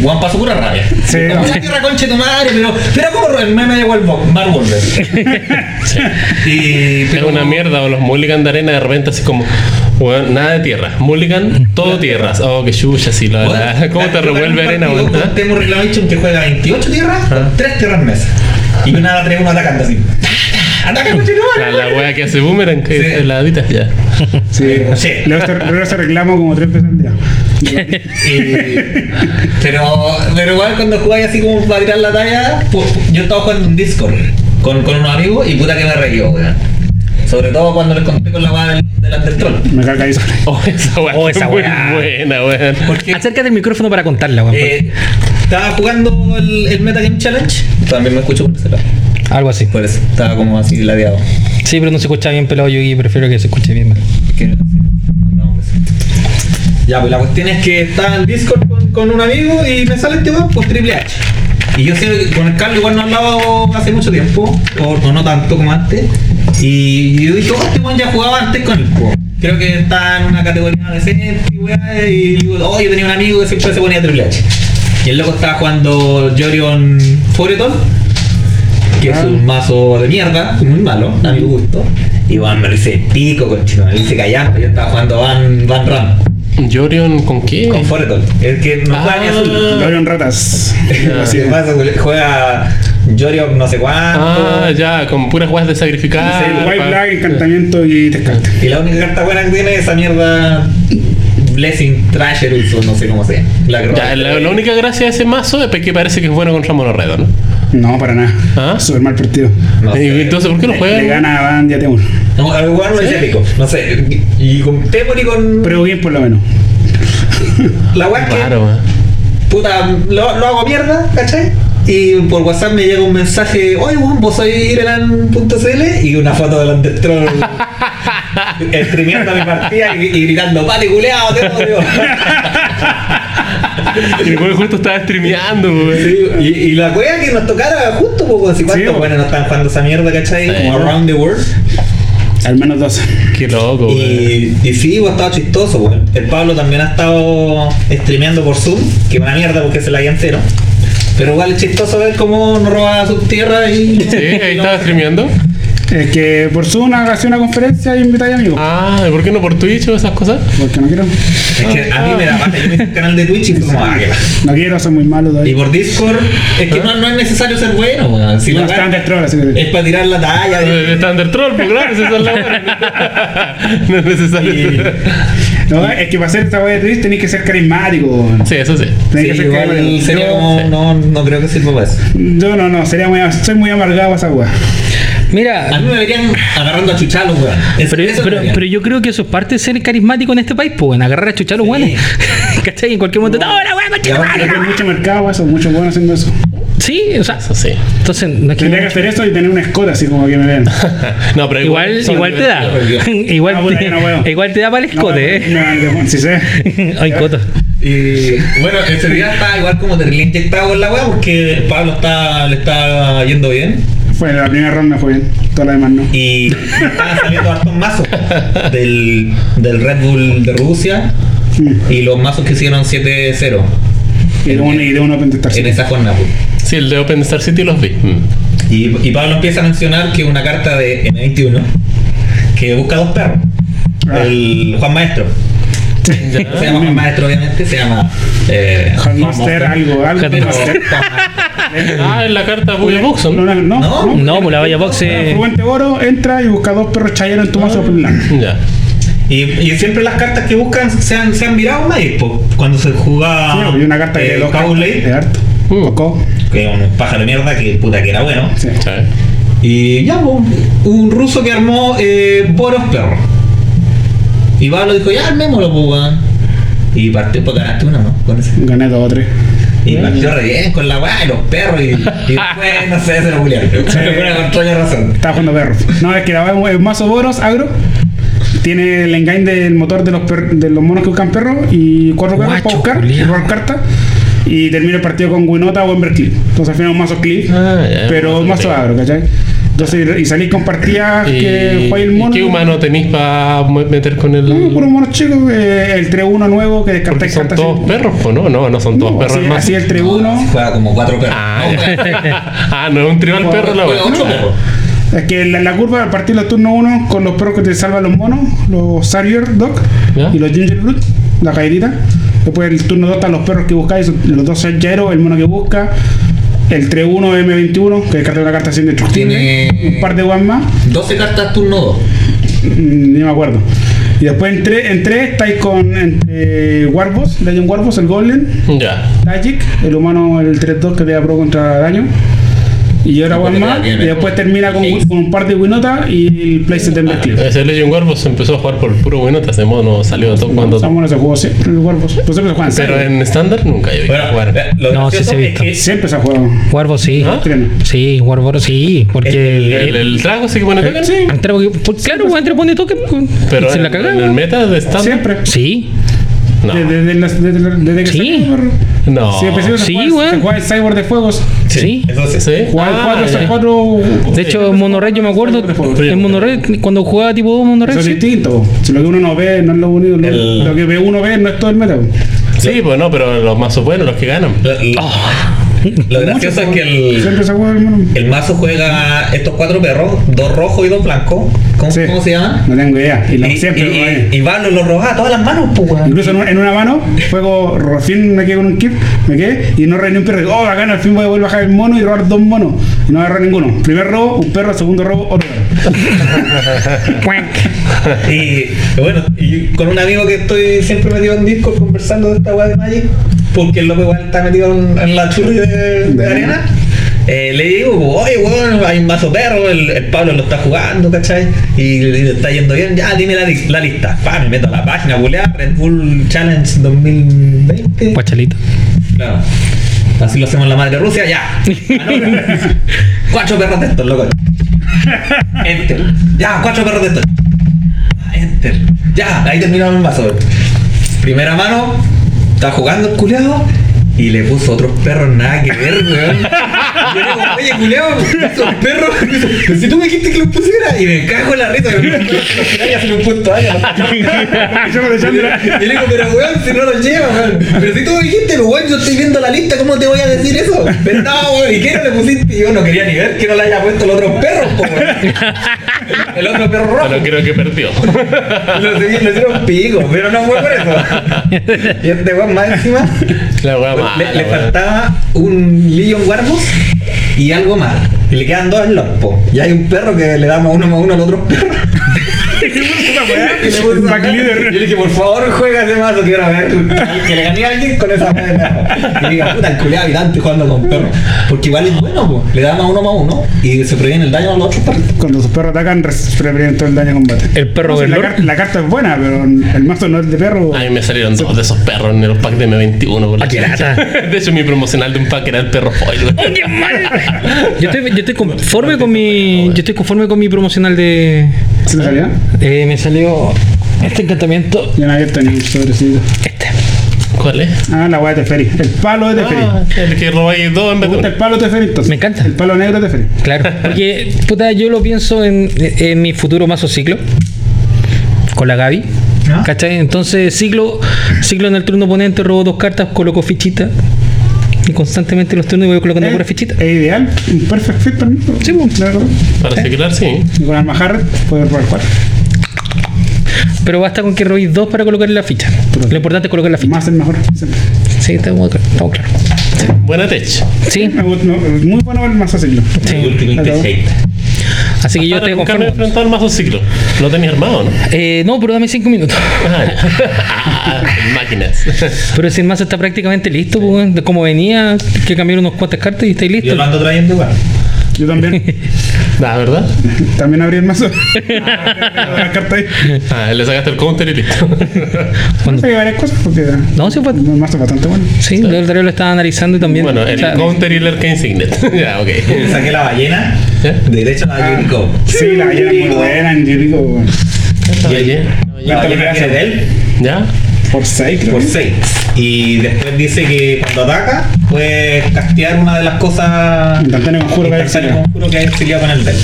Juan paso pura rabia. Sí, como no. la tierra concha de tu madre, pero, pero como el meme de Wolf- Mark Wahlberg. y, Es pero, una mierda, o los mulligan de arena de repente así como, weón, nada de tierra. Mulligan, todo tierras. Oh, qué chucha, sí, la Bueno, verdad. ¿Cómo la- te revuelve arena, weón? ¿Ah? Temo Reclamation que juega 28 tierras Ah. con 3 tierras mesa. Y una la trae uno atacando así. ¡Ataca, La, la wea que hace boomerang, que Sí. es heladita, ya. Sí, Sí. luego se, luego se reclamo como tres veces al día. Y- pero, pero igual cuando jugáis así como para tirar la talla, pu- yo estaba jugando en Discord con, con unos amigos y puta que me reí, weón. Sobre todo cuando les conté con la weá del, del Undertroll. Me carga eso. Oh, esa wea Oh, es esa wea. buena, weón. Acércate el micrófono para contarla, weón. eh, estaba jugando el, el Metagame Challenge, también me escucho por ese lado. Algo así. Por eso, estaba como así ladeado. Sí, pero no se escucha bien pelado yo y prefiero que se escuche bien. mal. Ya, pues la cuestión es que estaba en Discord con, un amigo y me sale este weón, pues Triple H. Y yo sé que con el Carlos igual no hablaba hace mucho tiempo, o, no tanto como antes. Y yo dije, oh, este weón ya jugaba antes con el juego. Creo que está en una categoría decente y y digo, oh, yo tenía un amigo que siempre se ponía Triple H. Y el loco estaba jugando Jorion Foreton, que es un mazo de mierda, muy malo, a mi gusto. Y bueno, me lo hice pico con chino, me lo hice callando. Yo estaba jugando Van, Van Ram Jorion, ¿con qué? con Foreton. El que no juega ni azul. Ah. Lo en ratas. Así paso, juega Jorion no sé cuánto. Ah, ya, con puras weas de sacrificar. Sí, White Black, encantamiento y descarte. Y la única carta buena que tiene es esa mierda Blessing Trasher no sé cómo sea. La Ya, la, la única gracia de ese mazo es que parece que es bueno contra Monorredo, ¿no? No, para nada. ¿Ah? Súper mal partido. No sé. entonces, ¿por qué no Le juegan? gana a Van Diatemur. No, al jugar lo ¿Sí? hice pico. No sé. Y con Temor y con. Pero bien por lo menos. la weá es que. Claro, puta, lo, lo hago mierda, ¿cachai? Y por WhatsApp me llega un mensaje, oye, weón, vos sois irelan.cl y una foto del Undertroll streameando mi partida y, y gritando, pate culeado, te odio. Y el weón justo estaba streameando, weón. Sí, y, y la wea que nos tocara justo, pues, si cuántos Sí, bueno no están jugando esa mierda, ¿cachai? Sí. Como Around the World. Al menos dos. Qué loco. Y, y sí, pues estaba chistoso, pues. El Pablo también ha estado streameando por Zoom, que una mierda porque se la había entero. Pero igual es chistoso ver cómo nos roba sus tierras y. Sí, ahí estaba streameando. Es que por Zoom hace una conferencia y invitáis amigos. Ah, ¿y por qué no por Twitch o esas cosas? Porque no quiero. Es que a mí me da pata, yo me hice un canal de Twitch y como, ah. No quiero, soy muy malo Y todavía. por Discord, es que no, no es necesario ser bueno, weón. Si No weá de troll, así que. es para tirar la talla. El Standard Troll, pues claro, esa es la hora. No es necesario. Y- No, es que para hacer esta wea de Twitch tenéis que ser carismático. Sí, eso sí. Tenéis que Sí, ser igual carismático. sería no, no creo que sirva para eso. Yo no, no, sería muy, soy muy amargado a esa wea. A Mira, mí me verían agarrando a chuchalos, weón. Pero, yo creo que eso es parte de ser carismático en este país, pues, en agarrar a chuchar a los Sí. ¿Cachai? En cualquier momento, no, la weá, Y concha, no". hay mucho mercado eso, muchos buenos haciendo eso. Sí, o sea, Eso sí. entonces no es que. Tendría que hacer eso y tener un escote así como que me vean. No, pero Igual, igual te da. igual, Ah, puta, te, no igual te da para el escote, no, eh. no, no, sí sé. Ay, coto. Y bueno, ese día estaba igual como terrible inyectado con la weá porque Pablo está, le está yendo bien. Fue la primera ronda fue bien, todas las demás no. Y estaban saliendo hartos mazos del, del Red Bull de Rusia y los mazos que hicieron 7-0 Y de uno, y de uno Pentestar. en esa jornada. pues. Sí, el de Open Star City los vi. Mm. Y, y Pablo empieza a mencionar que una carta de M21 que busca dos perros. Ah. El Juan Maestro. Se llama Juan Maestro, obviamente, se llama. Eh, Juan Master, algo, algo Master. Ah, en la carta Buya No, Buxon. no, no. No, No, pues la vaya box eh, Fuente oro, entra y busca dos perros chayeros en tu mazo de plan. Ya. Y, y siempre las cartas que buscan se han, se han virado más po, cuando se jugaba Sí, y una carta que eh, dos cartas Cowley, de harto. Mm. Coco. que es un pájaro de mierda que puta que era bueno. Sí. Y ya, po, un ruso que armó eh, Boros Perro. Y Pablo dijo, ya armémoslo, pues, weón. Y partió, pues ganaste una, ¿no? Con ese. Gané dos o tres. Y partió re bien con la weá y los perros y, y después, no sé, se lo culiaron. Por una extraña razón. Estaba jugando perro. No, es que la es un mazo boros, agro. Tiene el engaño del motor de los, per- de los monos que buscan perros y cuatro perros Guacho, para buscar y robar cartas. Y termina el partido con Winota o Embercliff. Entonces al final es un mazo cliff, Ah, pero un mazo agro, ¿cachai? Entonces, y salís con partidas que ¿Y, juega el mono. qué humano tenéis para meter con el.? No, puros monos chicos, eh, el 3-1 nuevo que descartáis son cartas. todos sin- perros, pues no, no, no son todos No, perros así, más. así el 3-1. Juega como cuatro perros. Ah, No, ah, no es un tribal perro la. Es que la, la curva a partir del turno 1 con los perros que te salvan los monos, los Sarrier Dog ¿Ya? y los Gingerbread, la caerita. Después el turno 2 están los perros que buscáis, los dos Sargeros, el mono que busca. El 3-1 M21, que descarta una carta sin destructible. Tiene- Un par de guas más, 12 cartas turno 2. mm, ni me acuerdo. Y después en 3 en tres estáis con entre Warboss, Legend Warboss, el Golem, Ya. Magic, el humano, el 3-2 que te da pro contra daño. Y ahora one te más. Y después termina con, Sí. con un par de Winota y el playset de Embercliff. Ese Legend Warboss empezó a jugar por el puro bueno, ese modo salió de todo cuando. Son buenos ese juego siempre, el Warboss. Pues siempre se juegan Pero serio. en estándar nunca yo vi Bueno, jugar. lo No, sí se ha es visto. que Siempre se ha jugado. Warbo sí. ¿Ah? Sí, Warbo sí. Porque. ¿El, el- el trago sí que pone token? Sí. entre- por- claro, pues, entre pone toque. pues, Pero se en, la en el meta de estándar. Siempre. Sí. No. Desde, desde, las- desde, la- desde que Sí. salió. No. Sí, empecé a Sí, jugar- weón. se juega el Cyborg de Fuegos. Sí. Eso sí. ¿Sí? Jugar Ah, cuatro. De hecho, en Monored yo me acuerdo. En Monored, cuando jugaba tipo Monored. Eso es sí. distinto. Si lo que uno no ve no es lo único. Lo, El- lo que ve uno ve no es todo el meta. Sí, pues no, pero los mazos buenos, los que ganan. Lo, lo- gracioso es que el, el mazo juega estos cuatro perros, dos rojos y dos blancos. ¿Cómo, Sí. cómo se llaman? No tengo idea. Y, lo, Y, siempre y, y Pablo lo roba a todas las manos, pues. Incluso en, en una mano, juego, recién me quedé con un kit, me quedé y no reí ni un perro. Digo, oh, bacán, al fin voy a volver a bajar el mono y robar dos monos. Y no agarré ninguno. Primer robo, un perro, segundo robo, otro perro. Y bueno, y con un amigo que estoy siempre metido en Discord conversando de esta weá de Magic, porque el loco igual está metido en, en la churri de, de arena. eh, le digo, oye, weón, hay un mazo perro, el, el Pablo lo está jugando, ¿cachai? Y, y le está yendo bien, ya dime la, li- la lista. Pa, me meto a la página, bulear, Red Bull Challenge 2020. Guachalito. Claro. Así lo hacemos en la madre Rusia, ya. Anota. cuatro perros de estos, loco. Enter. Ya, cuatro perros de estos. Enter. Ya, ahí terminamos el mazo. Primera mano, está jugando el culeado y le puso otros perros nada que ver, weón. Y yo le digo, oye, culeado, esos perros, pero si tú me dijiste que los pusiera y me cago en la risa, que ya se lo he puesto años. Yo con el Chandra. Y le digo, pero weón, si no los lleva, weón. Pero si tú me dijiste, pero weón, yo estoy viendo la lista, ¿cómo te voy a decir eso? Pero no, weón, ¿y qué no le pusiste? Y yo no quería ni ver que no le haya puesto los otros perros, po, weón. El otro perro rojo. Pero creo que perdió. Lo le dieron pico, pero no fue por eso. Y este weón más encima La wea mala, le, faltaba un Legion Warboss y algo más. Y le quedan dos en los po. Y hay un perro que le damos uno más uno al otro perro. Y le puso Back acá. leader. Y le dije, por favor, juega ese mazo, quiero ver que le gané a alguien con esa madre. Y diga, puta, el culeado habitante jugando con perro. Porque igual es bueno, po. le da más uno más uno y se previene el daño a los otros perros. Cuando sus perros atacan, res- previenen todo el daño de combate. El perro No, si la, carta es buena, pero el mazo no es de perro. A mí me salieron dos de esos perros en los packs de M21. por la Ah, qué lata. De hecho, mi promocional de un pack era el perro foil. Yo estoy, yo estoy conforme con mi. Yo estoy conforme con mi promocional de. ¿Se te salió? eh, me salió este encantamiento. Ya no abierto ni un sobrecito. Este. ¿Cuál es? Ah, la weá de Teferi. El palo de Teferi. Ah, el que robáis dos en ¿Te vez de el palo de Teferi entonces? Me encanta. El palo negro de Teferi. Claro. Porque, puta, yo lo pienso en, en mi futuro mazo ciclo. Con la Gaby. ¿Ah? ¿Cachai? Entonces, ciclo, ciclo en el turno oponente, robo dos cartas, coloco fichitas. Y constantemente en los turnos voy colocando puras fichitas. Es ideal. Un perfect fit para mí. Sí, pues. La verdad. Para ciclar, sí. Y con Alma Harret puedes robar cuatro. Pero basta con que robéis dos para colocar la ficha. Lo importante es colocar la ficha. Más es mejor. siempre. Sí, estamos, estamos claros. Buena tech. Sí, muy bueno el mazo ciclo. sí. Así que yo Ahora, estoy nunca enfrentado al mazo ciclo. Lo tenía armado, ¿no? Eh, no, pero dame cinco minutos. Ah, máquinas. Pero si el mazo está prácticamente listo, pues, de como venía, que cambiar unos cuantas cartas y estáis Yo listos. lo ando trayendo igual. Yo también. Ah, ¿verdad? también abrí el mazo. la carta ahí. Ah, le sacaste el counter y listo. No sé varias cosas porque No, sí, pues. el mazo es bastante bueno. Sí, yo el lo estaba analizando y también. bueno, el counter y el arcane signet. ya, ok. Saqué la ballena. ¿Eh? Derecho a la Yuriko. Sí, la ballena es muy buena en Jericho. bueno. Y allí, La ballena que es de él. ¿Ya? Por 6, creo. Por que. 6. Y después dice que cuando ataca, puede castear una de las cosas. Instantáneo conjuro que hay instantáneo conjuro que exiliado con el del.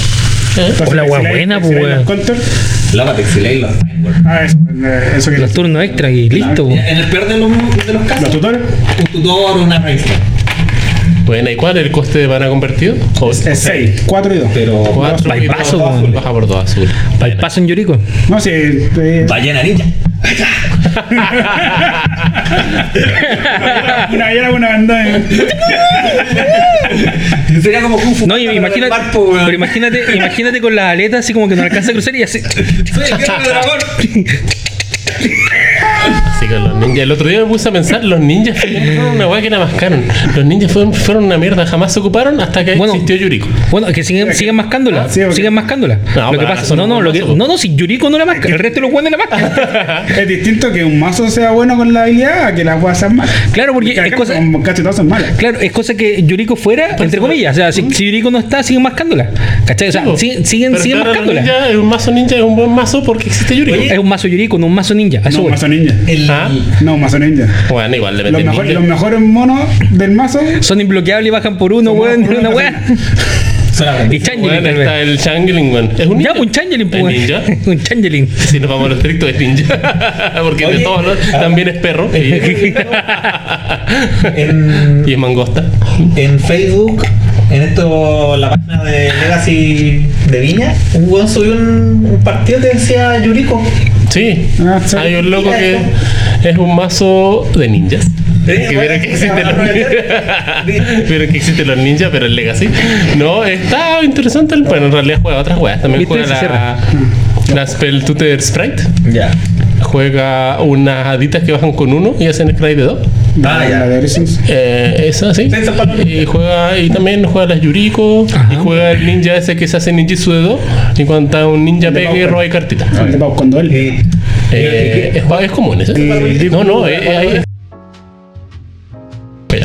Hola, te wea exiláis- buena, pues, los te los framework. Ah, eso. eh, Eso que los turnos extra y listo. En el peor de los, de los Los casos, tutores. un tutor o una revista. Bueno, ¿y cuál es el coste de mana convertido? O- Es 6, 4 y 2. Pero. Cuatro y Bypasso. Baja por dos azules. Para el paso en Yuriko. No, sí. eh, Ballena ninja. una ballena, una bandana. Sería como Kung Fu. No, y imagínate, barco, pero imagínate, imagínate con las aletas así como que no alcanza a cruzar y así. Soy el dragón. Los ninjas. El otro día me puse a pensar, los ninjas fueron una weá que nada más caron. Los ninjas fueron, fueron una mierda, jamás se ocuparon hasta que Bueno. existió Yuriko. Bueno, es que siguen, siguen mascándola. Sí, porque- siguen mascándola. No, lo que pasa, no, no, un lo que, no, no, si Yuriko no la masca, el resto de los buenos la mascan. Es distinto que un mazo sea bueno con la habilidad a que las weas sean malas. Claro, porque es cosa- como casi todas son malas. Claro, es cosa que Yuriko fuera, entre comillas. O sea, si, si Yuriko no está, siguen mascándola. ¿Cachai? O sea, Sí, siguen, siguen, siguen mascándola. es un mazo ninja, es un buen mazo porque existe Yuriko. Es un mazo Yuriko, no un mazo ninja. Eso No, voy. mazo ninja. El, Ah. No, mazo ninja. Bueno, igual le Los, meten mejor- los mejores monos del mazo Son imbloqueables y bajan por uno, weón. Una weá. Y Changeling, está el Changeling, weón. Es un ninja. Ya, pues un Changeling, ¿Es pues. ninja? Un Changeling. Si nos vamos a lo estricto, es ninja. Porque de todos los ah. también es perro. En, y es mangosta. en Facebook, en esto, la página de Legacy de Viña, un weón subió un, un partido que decía Yuriko. Sí. Ah, sí. Hay un loco que es un mazo de ninjas. Que vieron que existen los que existen los ninjas, pero el Legacy. No, está interesante. el- Bueno, en realidad juega otras weas. También juega la, la Spell Tutor Sprite. Ya. Juega unas haditas que bajan con uno y hacen scry de dos. Ah, ya. la de Horizons. Eh, esa sí. Y juega y también juega las Yuriko Ajá. y juega el ninja ese que se hace ninjitsu de dos y cuando está un ninja pega y roba y cartita. De Pau con Duel. Y- Eh, es, es común ese. No, no, eh, eh.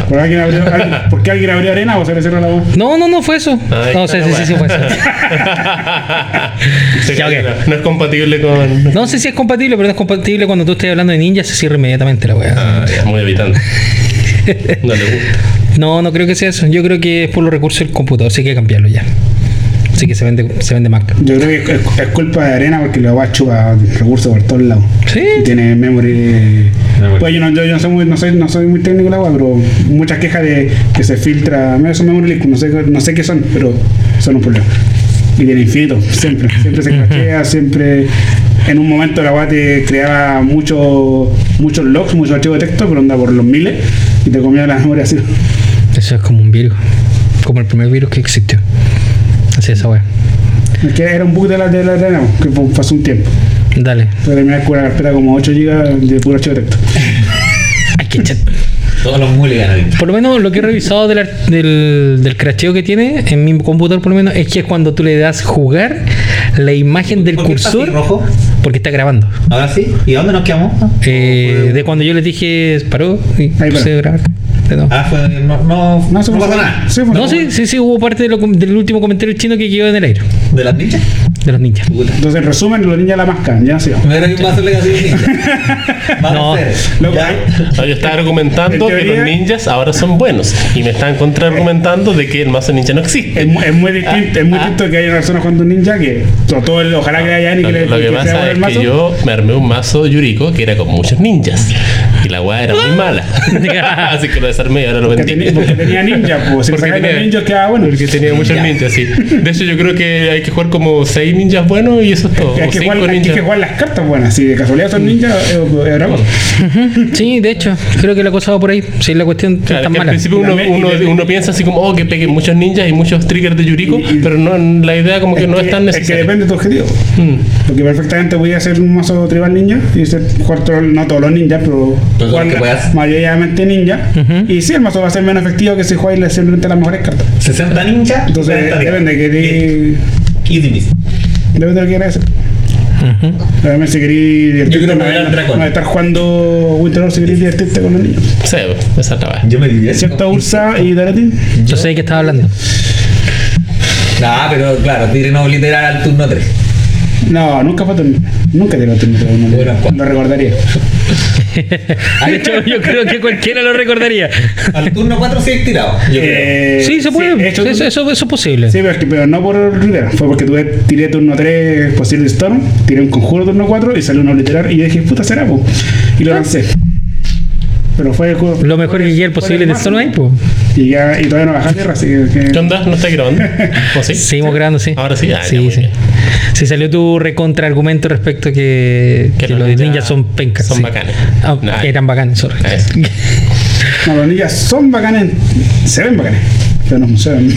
¿Por, alguien abrió, alguien- ¿Por qué alguien abrió arena o se le cerró la voz? No, no, no fue eso. No, está sí, sí, sí, fue eso. Se Ya, cae, ok. no, es compatible con. No sé si es compatible, pero no es compatible cuando tú estés hablando de ninja, se cierra inmediatamente la weá. Ah, ya, muy evitante. No le gusta. No, no creo que sea eso. Yo creo que es por los recursos del computador, sí hay que cambiarlo ya. Así que se vende, se vende Mac. Yo creo que es, es culpa de arena porque la voz chupa recursos por todos lados. Sí. Y tiene memory. Memory. Pues yo no, yo, yo no, soy muy, no, soy, no soy muy técnico en la agua, pero muchas quejas de que se filtra. Mira, son memory leaks, no sé, no sé qué son, pero son un problema. Y tiene infinito, siempre. Siempre se crashea, siempre. En un momento la agua te creaba mucho, muchos logs, muchos archivos de texto, pero anda por los miles y te comía la memoria así. Eso es como un virus. Como el primer virus que existió. Es esa weá. Es que era un bug de la, de la arena, que fue- pasó un tiempo. Dale. Terminé con carpeta como 8 GB de puro archivo de texto. Ay, qué chat. Todos los mulligans. ahí. Por lo menos lo que he revisado del, del, del cracheo que tiene en mi computador, por lo menos, es que cuando tú le das jugar, la imagen del ¿Por qué está así cursor. rojo? Porque está grabando. Ahora sí. ¿Y dónde nos quedamos? Eh, de cuando yo les dije paró y paró. puse a grabar. Nuevo. Ah, fue. No, no, no, se pasó fue- nada. Sí, No, sí, sí, sí, hubo parte de lo- del último comentario chino que quedó en el aire. ¿De las ninjas? De los ninjas. Puta. Entonces, en resumen, los niños la mascan, ya sí. Pero hay un mazo Legacy de ninja. No. Loco, ya. No, yo estaba argumentando En que teoría- los ninjas ahora son buenos y me están contraargumentando de que el mazo ninja no existe. Es, es muy distinto, es muy Ah. distinto que haya una persona jugando un ninja que to- todo el- ojalá que haya alguien Lo, que, le, lo que que pasa es el mazo. que yo me armé un mazo Yuriko que era con muchos ninjas y la weá era muy mala. Así que lo desarmé y ahora lo vendí. porque tenía ninja, pues si Porque tenía- ninjas queda bueno. Porque tenía muchos ninjas, sí. De hecho, yo creo que hay que jugar como 6 ninjas buenos y eso es todo. Hay que, 5 jugar, hay que ninjas. jugar las cartas buenas. Si de casualidad son ninjas, otra cosa. Sí, de hecho, creo que la cosa va por ahí. Si la cuestión Claro, es tan que al mala. principio uno, uno, piensa así como, oh, que peguen muchos ninjas y muchos triggers de Yuriko, Y- y- pero no, la idea como que no es tan es que necesaria. depende de tu objetivo. Mm. Porque perfectamente voy a hacer un mazo tribal ninja y ser, jugar todo- no todos los ninjas, pero Pues jugar que puedas- mayoritariamente ninja. Ujú. Y sí, el mazo va a ser menos efectivo que si jugáis simplemente las mejores cartas. 60 ninja. Entonces, 40 depende de que Easy peasy. Depende de lo que quieras hacer. Ujú. Obviamente, si queréis divertirte, quiero no, probar el no- dragón. no estar jugando Winter si queréis divertirte con los niños. Sí, esa trabaja. Yo me divierto. ¿Cierto, Ursa y Dorothy? Yo sé de qué estaba hablando. Ah, pero claro, tire no literal al turno 3. No, nunca fue turno. Nunca tiró turno. No, Bueno, ¿cuál? lo recordaría. De hecho, yo creo que cualquiera lo recordaría. Al turno 4 sí he tirado. Yo creo. Eh, Sí, se puede. hecho eso, eso, eso es posible. Sí, pero, es que- pero no por literal. Fue porque tuve, tiré turno 3 posible Storm, tiré un conjuro turno 4 y salió un literal y yo dije, puta, será, po. Y lo lancé. Pero fue el juego. Lo mejor que el posible de. Storm ahí, pues. Y, ya, y todavía no bajé a tierra, así que. ¿Qué onda? ¿No está grabando? ¿O sí? Seguimos grabando, sí. Ahora sí, ah, ya, sí, sí. Sí, salió tu recontraargumento respecto a que, que los ninjas son pencas. son sí. bacanes. Ah, Nah. eran bacanes, sorry. Eso. No, los ninjas son bacanes. Se ven bacanes. Pero no se ven.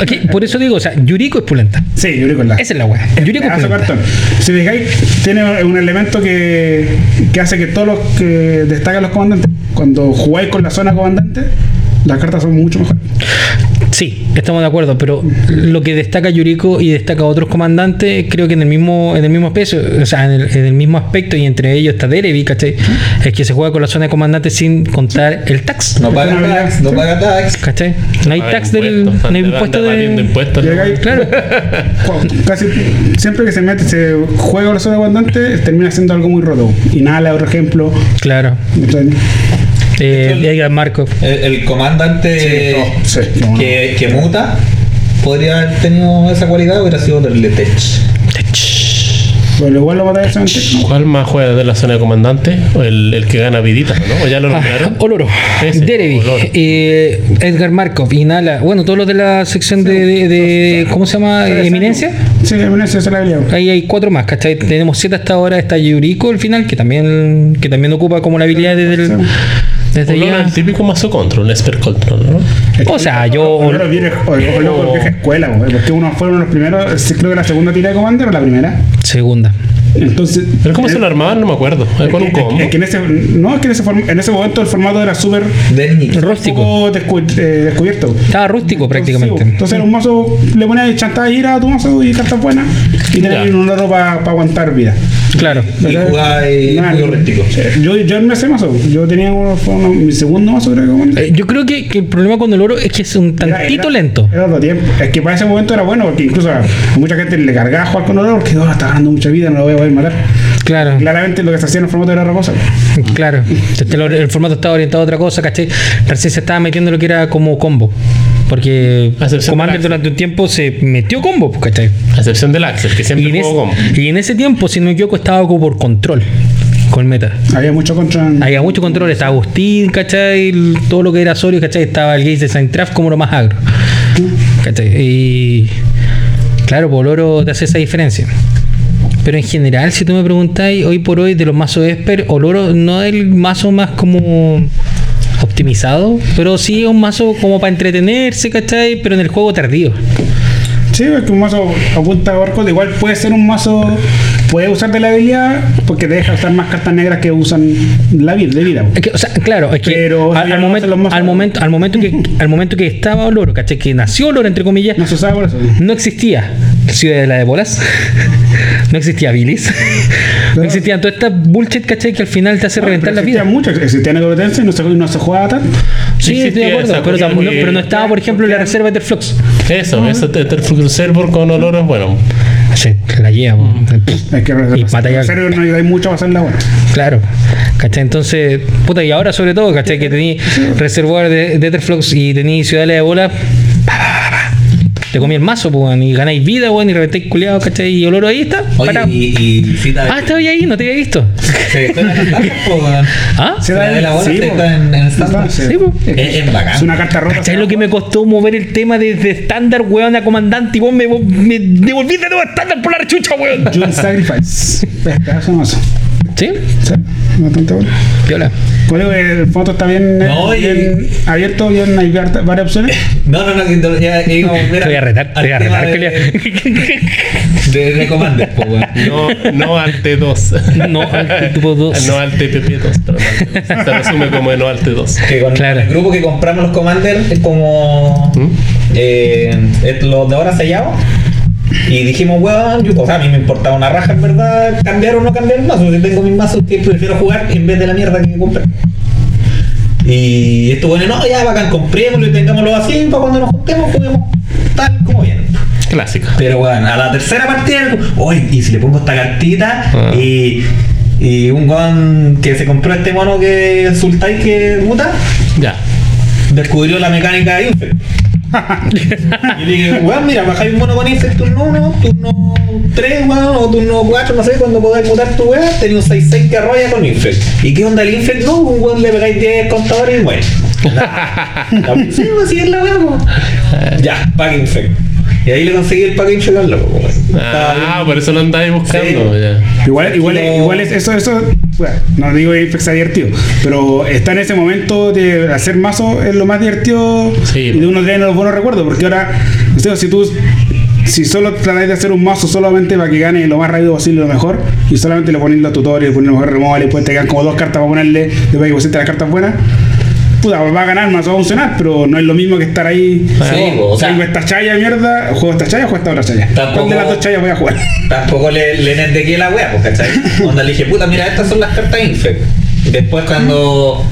Aquí, por eso digo, o sea, Yuriko es pulenta. Sí, creo que la. Esa es la weá. Yuriko es pulenta. cartón. Si fijáis, tiene un elemento que, que hace que todos los que destacan los comandantes, cuando jugáis con la zona comandante, las cartas son mucho mejores. Sí, estamos de acuerdo, pero lo que destaca Yuriko y destaca a otros comandantes, creo que en el mismo, en el mismo peso, o sea, en el, en el mismo aspecto, y entre ellos está Derevi, ¿cachai? Es que se juega con la zona de comandante sin contar el tax. No paga tax, no paga tax. ¿Cachai? No hay tax del. No hay impuesto de. impuestos, ¿no? Claro. Casi siempre que se mete, se juega con la zona comandante, termina siendo algo muy roto. Inhala, otro ejemplo. Claro. Entonces, Eh, Edgar Markov. El, el comandante Sí, sí, que, que muta podría haber tenido esa cualidad, hubiera sido Lerletech. Bueno, igual lo matáis solamente. No. ¿Cuál más juega de la zona de comandante? ¿O el, el que gana viditas, ¿no? ¿O ya lo Ah, nombraron? Oloro, Derevi, eh, Edgar Markov, Inhala, bueno, todos los de la sección de, de- de- ¿cómo se llama? Eminencia. Sí, eminencia se la habilidad. Ahí hay cuatro más, ¿cachai? Tenemos siete hasta ahora, está Yuriko al final, que también, que también ocupa como la habilidad desde el, desde ya. el típico mazo control, un expert control, ¿no? O sea, yo- Oloro vieja escuela, porque uno fue uno de los primeros, creo que la segunda tira de comando era la primera. Segunda. Entonces. ¿Pero cómo se lo armaban? No me acuerdo. es ¿Con un combo? Es que en ese, no, es que en ese, form- en ese momento el formato era súper Rústico. descu- eh, descubierto. Estaba rústico prácticamente. Entonces, entonces era un mazo, le ponías chantada gira a tu mazo y cartas buenas y tenías un oro para aguantar vida. Claro. Y jugaba eh, Nada, muy rústico. Yo, yo en ese mazo, yo tenía uno, mi segundo mazo, creo que. Eh, yo creo que, que el problema con el oro es que es un tantito era- lento. Era otro tiempo. Es que para ese momento era bueno, porque incluso a mucha gente le cargaba jugar con oro porque ahora está ganando mucha vida, no lo voy a poder matar. Claro. Claramente lo que se hacía en el formato era otra cosa. Claro, el formato estaba orientado a otra cosa, ¿cachai? Recién se estaba metiendo lo que era como combo. Porque A excepción Commander del durante un tiempo se metió combo, ¿cachai? A excepción del Axel, que Y siempre en, jugó combo. y en ese tiempo, si no me equivoco, estaba como por control con meta. Había mucho contra. Había mucho control, estaba Agustín, ¿cachai? Todo lo que era Sorio, ¿cachai? Estaba el Gaze de Saint como lo más agro. ¿cachai? Y claro, por oro te hace esa diferencia. Pero en general, si tú me preguntáis, hoy por hoy de los mazos Esper, Oloro no es el mazo más como optimizado, pero sí es un mazo como para entretenerse, ¿cachai? Pero en el juego tardío. Sí, es que un mazo apunta a barcos, igual puede ser un mazo. Puede usar de la habilidad porque te deja usar más cartas negras que usan la vida, de vida. Es que, o sea, claro, es que Pero al, momento, los al momento, al momento que, al momento que estaba Oloro, ¿cachai? Que nació Oloro, entre comillas, No se usaba por eso. no existía Ciudadela de Bolas, no existía Bilis, no existían todas estas bullshit, ¿cachai? Que al final te hace reventar la vida. Existían muchos, existían necrotense y no se, no se jugaba tanto. Sí, estoy de acuerdo, pero, no- pero no estaba, por ejemplo, en la reserva de Flux. Eso, eso, el Server con olor es bueno. Sí, la lleva, po. Es que Y batalla- en serio no hay mucho para hacerla buena. Claro, ¿cachai? Entonces, puta, y ahora sobre todo, ¿cachai? Que tení reservoir de, de Etherflux y tení Ciudadela de Bola. Te comí el mazo, pues, y ganáis vida, weón, y reventáis culiados, ¿cachai? Y Oloro ahí está. Oye, parado. y, y cita Ah, estaba ahí, no te había visto. Se está en el weón. ¿Ah? Se La de la bola sí, está po. en- en estándar. Sí, Sí, po. Es, es bacán. Es una carta rota. ¿Cachai lo que me costó mover el tema desde estándar, weón, a comandante y vos me, me devolviste de nuevo a estándar por la chucha, weón? Sacrifice. Pedazo de mazo. ¿Sí? Sí, bastante bueno. Eso el foto está bien, eh, No, y- bien abierto, bien, hay var- varias opciones. No, no, no, ya, ya íbamos a volver Te voy a retar, te voy a retar, de- de, de Commander, po, weón. No, no al T2. No al tipo 2. No al TPP2, pero no al T2. Se resume como no al T2. Que con Claro. el grupo que compramos los Commander es como ¿Mm? eh, los de ahora sellados. Y dijimos, weón, yo- o sea, a mí me importaba una raja en verdad cambiar o no cambiar el mazo. Si tengo mis mazos que prefiero jugar en vez de la mierda que compré. Y esto bueno, no, ya bacán, comprémoslo y tengámoslo así para cuando nos juntemos, juguemos tal como viene. Clásico. Pero bueno, a la tercera partida, oye, y si le pongo esta cartita Ah. y, y un weón que se compró este mono que Sultai que muta, Ya. descubrió la mecánica de Infect. y dije, weón, mira, bajáis un mono con Infect turno 1, turno 3, weón, o turno 4, no sé, cuando podáis mutar tu weón, tenía un 6-6 que arrolla con Infect. ¿Y qué onda el Infect? No, un weón le pegáis 10 contadores y muere. La, la, sí, así es la weón. Ya, pack Infect. Y ahí le conseguí el pack Infect al loco, weón. Estaba Ah, por eso lo andáis buscando. Sí. Ya. Igual, igual, igual es eso, eso, bueno, no digo que sea divertido, pero está en ese momento de hacer mazo es lo más divertido Sí. y de uno trae los buenos recuerdos, porque ahora, no sé, si tú, si solo tratáis de hacer un mazo solamente para que gane lo más rápido posible lo mejor, y solamente le ponéis los tutoriales, ponéis los mejores removal y después te quedan como dos cartas para ponerle, después que pusiste las cartas buenas, puta, va a ganar, más va a funcionar, pero no es lo mismo que estar ahí. Sí, o sea, Tengo esta chaya mierda, juego esta chaya o juego esta otra chaya. Tampoco- ¿Cuál de las dos chayas voy a jugar? Tampoco le, le nendequé la wea, pues, ¿cachai? Onda le dije, puta, mira, estas son las cartas Infect. Después cuando,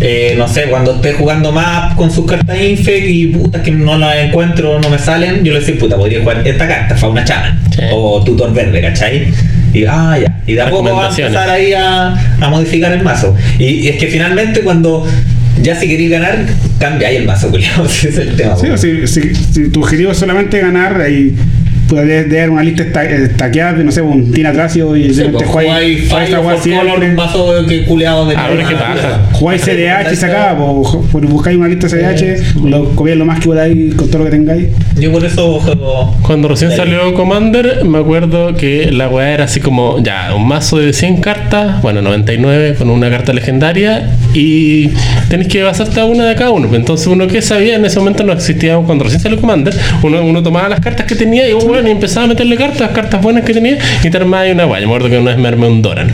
eh, no sé, cuando esté jugando más con sus cartas Infect y puta que no las encuentro, no me salen, yo le decía, puta, podría jugar esta carta, Fauna Chana. Sí. O Tutor Verde, ¿cachai? Y, ah, ya. Y de a poco va a empezar ahí a, a modificar el mazo. Y, y es que finalmente cuando ya si queréis ganar, cambia ahí el mazo, culiao. Ese es el tema. Sí, si, si- si tu objetivo es solamente ganar, ahí puedes dar una lista esta- estaqueada de, no sé, un Tina Tracio y Sí, pues, jugáis Color, un mazo que culeado de Ah, Ah, paja. Jugáis CDH y se acaba, po, po- buscáis una lista CDH, lo copiáis lo más que podáis con todo lo que tengáis. Yo por eso juego. Cuando recién salió Commander, me acuerdo que la weá era así como, ya, un mazo de 100 cartas, bueno, 99 con una carta legendaria, y tenéis que basarte a una de cada uno. Entonces, uno que sabía, en ese momento no existía, cuando recién salió Commander, uno, uno tomaba las cartas que tenía y, bueno, y empezaba a meterle cartas, cartas buenas que tenía, y te armaba una. Yo me acuerdo que una vez me armé un Doran.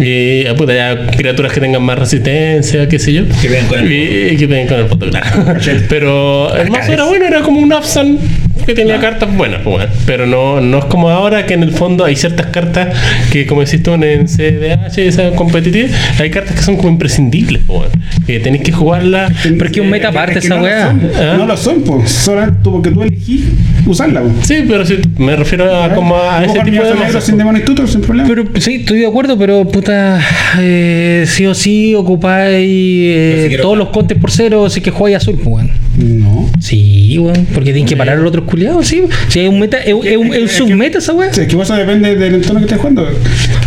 Y ah, puta, ya criaturas que tengan más resistencia, qué sé yo. Que vengan con el y, y que vengan con el foto, claro. Pero el mazo era bueno, era como un Absan que tenía cartas buenas, pues, bueno. pero no, no es como ahora que en el fondo hay ciertas cartas que, como decís tú, en CDH, esa competitiva, hay cartas que son como imprescindibles, pues, bueno, que tenéis que jugarlas. Pero es que un meta Es aparte que esa no lo weá. son, ¿Ah? No lo son, pues, porque tú elegís usarla. Sí, pero sí, me refiero a, como a ese tipo de negro sin demonio tutor sin problema. Pero sí, estoy de acuerdo, pero puta, eh, sí o sí ocupáis eh, si todos los contes por cero, así que jugáis azul, pues. No. Sí, weón, porque tienen que parar a los otros culiados, sí. Si hay un meta, es, es un, es un submeta esa weá. Sí, es que eso depende del entorno que estés jugando.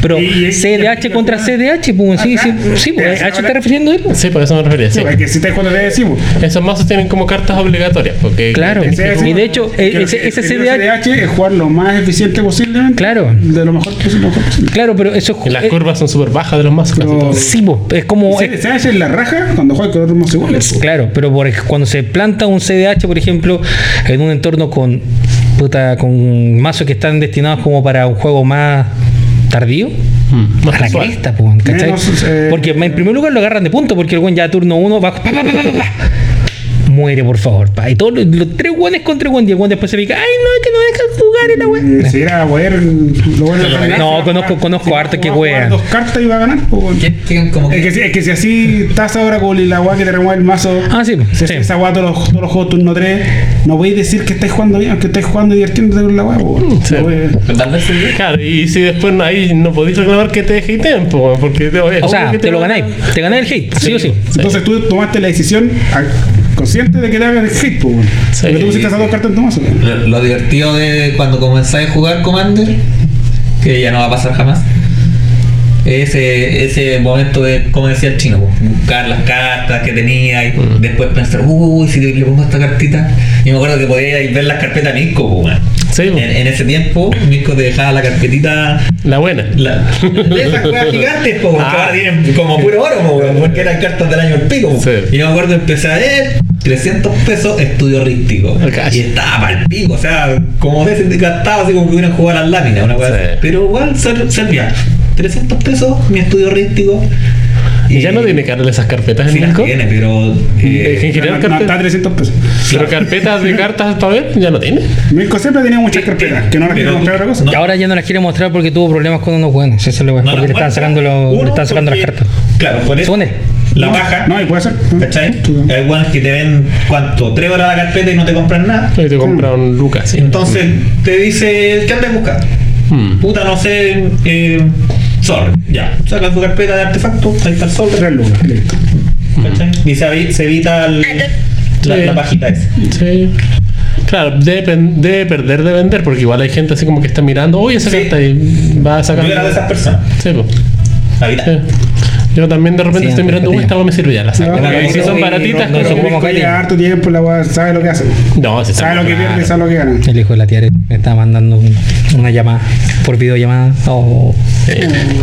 Pero Y- y- CDH y- contra CDH, pues sí, sí, sí, pues, Sí, ¿a eso está refiriendo él? Sí, por eso me refería. Sí. Sí, es que si estás jugando de sí, pues. Esos mazos tienen como cartas obligatorias. Porque Claro. Y de hecho, que- ese- CDH el CDH es jugar lo más eficiente posible. Claro. De lo mejor posible. Lo mejor posible. Claro, pero eso las eh, curvas son súper bajas de los mazos. Sí, po, es como. Es- CDH es la raja cuando juegas con otros mazos iguales. Claro, pero cuando se planta un CDH, por ejemplo, en un entorno con puta, con mazos que están destinados como para un juego más tardío, Mm, a la cresta. Menos, eh, porque en primer lugar lo agarran de punto, porque el buen ya turno uno va. pa, pa, pa, pa, pa, pa. Muere, por favor, pa. Y todos los, los tres guanes contra el guan, y el guan después se pica. Ay, no, es que no jugar en la wea. A lo bueno. No, conozco- conozco si va a harto que wean. dos cartas y va a ganar. po, weón. ¿Quién- quién como Es que, si- es que si así estás ahora con la weá que te remueve el mazo. Ah, sí, si sí. Esa weá todos los, todos los juegos turno 3. No voy a decir que estáis jugando bien, que estáis jugando y divirtiéndote con la vez sí. Claro, y si después no, ahí no podéis reclamar que te dejéis tiempo, porque te, O sea, te lo ganáis. Te ganáis el hate, sí o sí. Entonces tú tomaste la decisión a- consciente de que te hagas el hit, po, weón. Sí. Porque tú pusiste esas dos cartas en tu mazo. Lo, lo divertido de cuando comenzáis a jugar Commander, que ya no va a pasar jamás, ese, ese momento de, como decía el chino, pues, buscar las cartas que tenía y Mm. después pensar, uy, si le pongo esta cartita. Y me acuerdo que podíais ver las carpetas Misco, pues, weón. Sí, en, pues. en ese tiempo, Misco te dejaba la carpetita. La buena. La, de esas weas gigantes, po, que Ah. ahora tienen como puro oro, po, weón, porque eran cartas del año del pico. Sí. Y yo me acuerdo empecé a ver, 300 pesos estudio rístico. Y estaba mal pico, o sea, como ese gastaba así como que hubieran jugado a las láminas, una cosa Sí. así. Pero igual ser- servía. 300 pesos mi estudio rístico. Y ya no tiene que darle esas carpetas en Sí las Milko. tiene, pero. eh, En No, general, no, está a carpetas. 300 pesos. Pero carpetas de cartas para ver, ya no tiene. Milko siempre tenía muchas carpetas, que no las quiere comprar otra cosa. no. Y ahora ya no las quiere mostrar porque tuvo problemas con unos buenos. Eso es lo no porque le estaban sacando, los, le estaban sacando las cartas. Claro, por eso. La baja. No, y puede ser. ¿Cachai? Hay buenos que te ven, ¿cuánto? Tres horas la carpeta y no te compran nada. Ahí te compra un Lucas, sí. Entonces te dice, ¿qué andas buscando? Hmm. Puta, no sé, eh, Sol. Ya, sacas tu carpeta de artefacto, ahí está el Sol. Tres lucas, listo. ¿Cachai? Y se, evi- se evita el- la, Sí. la pajita esa. Sí. Claro, debe, perder de vender porque igual hay gente así como que está mirando, oye, esa Sí. carta y va a sacar. Yo era de esas personas. Sí, pues. La vida. Sí. Yo también de repente Sí, estoy mirando, uy, esta agua me sirve ya, la saco. No, si no, son no, baratitas, no, no, no. No, hijo de la tía me estaba mandando un- una llamada por videollamada. Oh,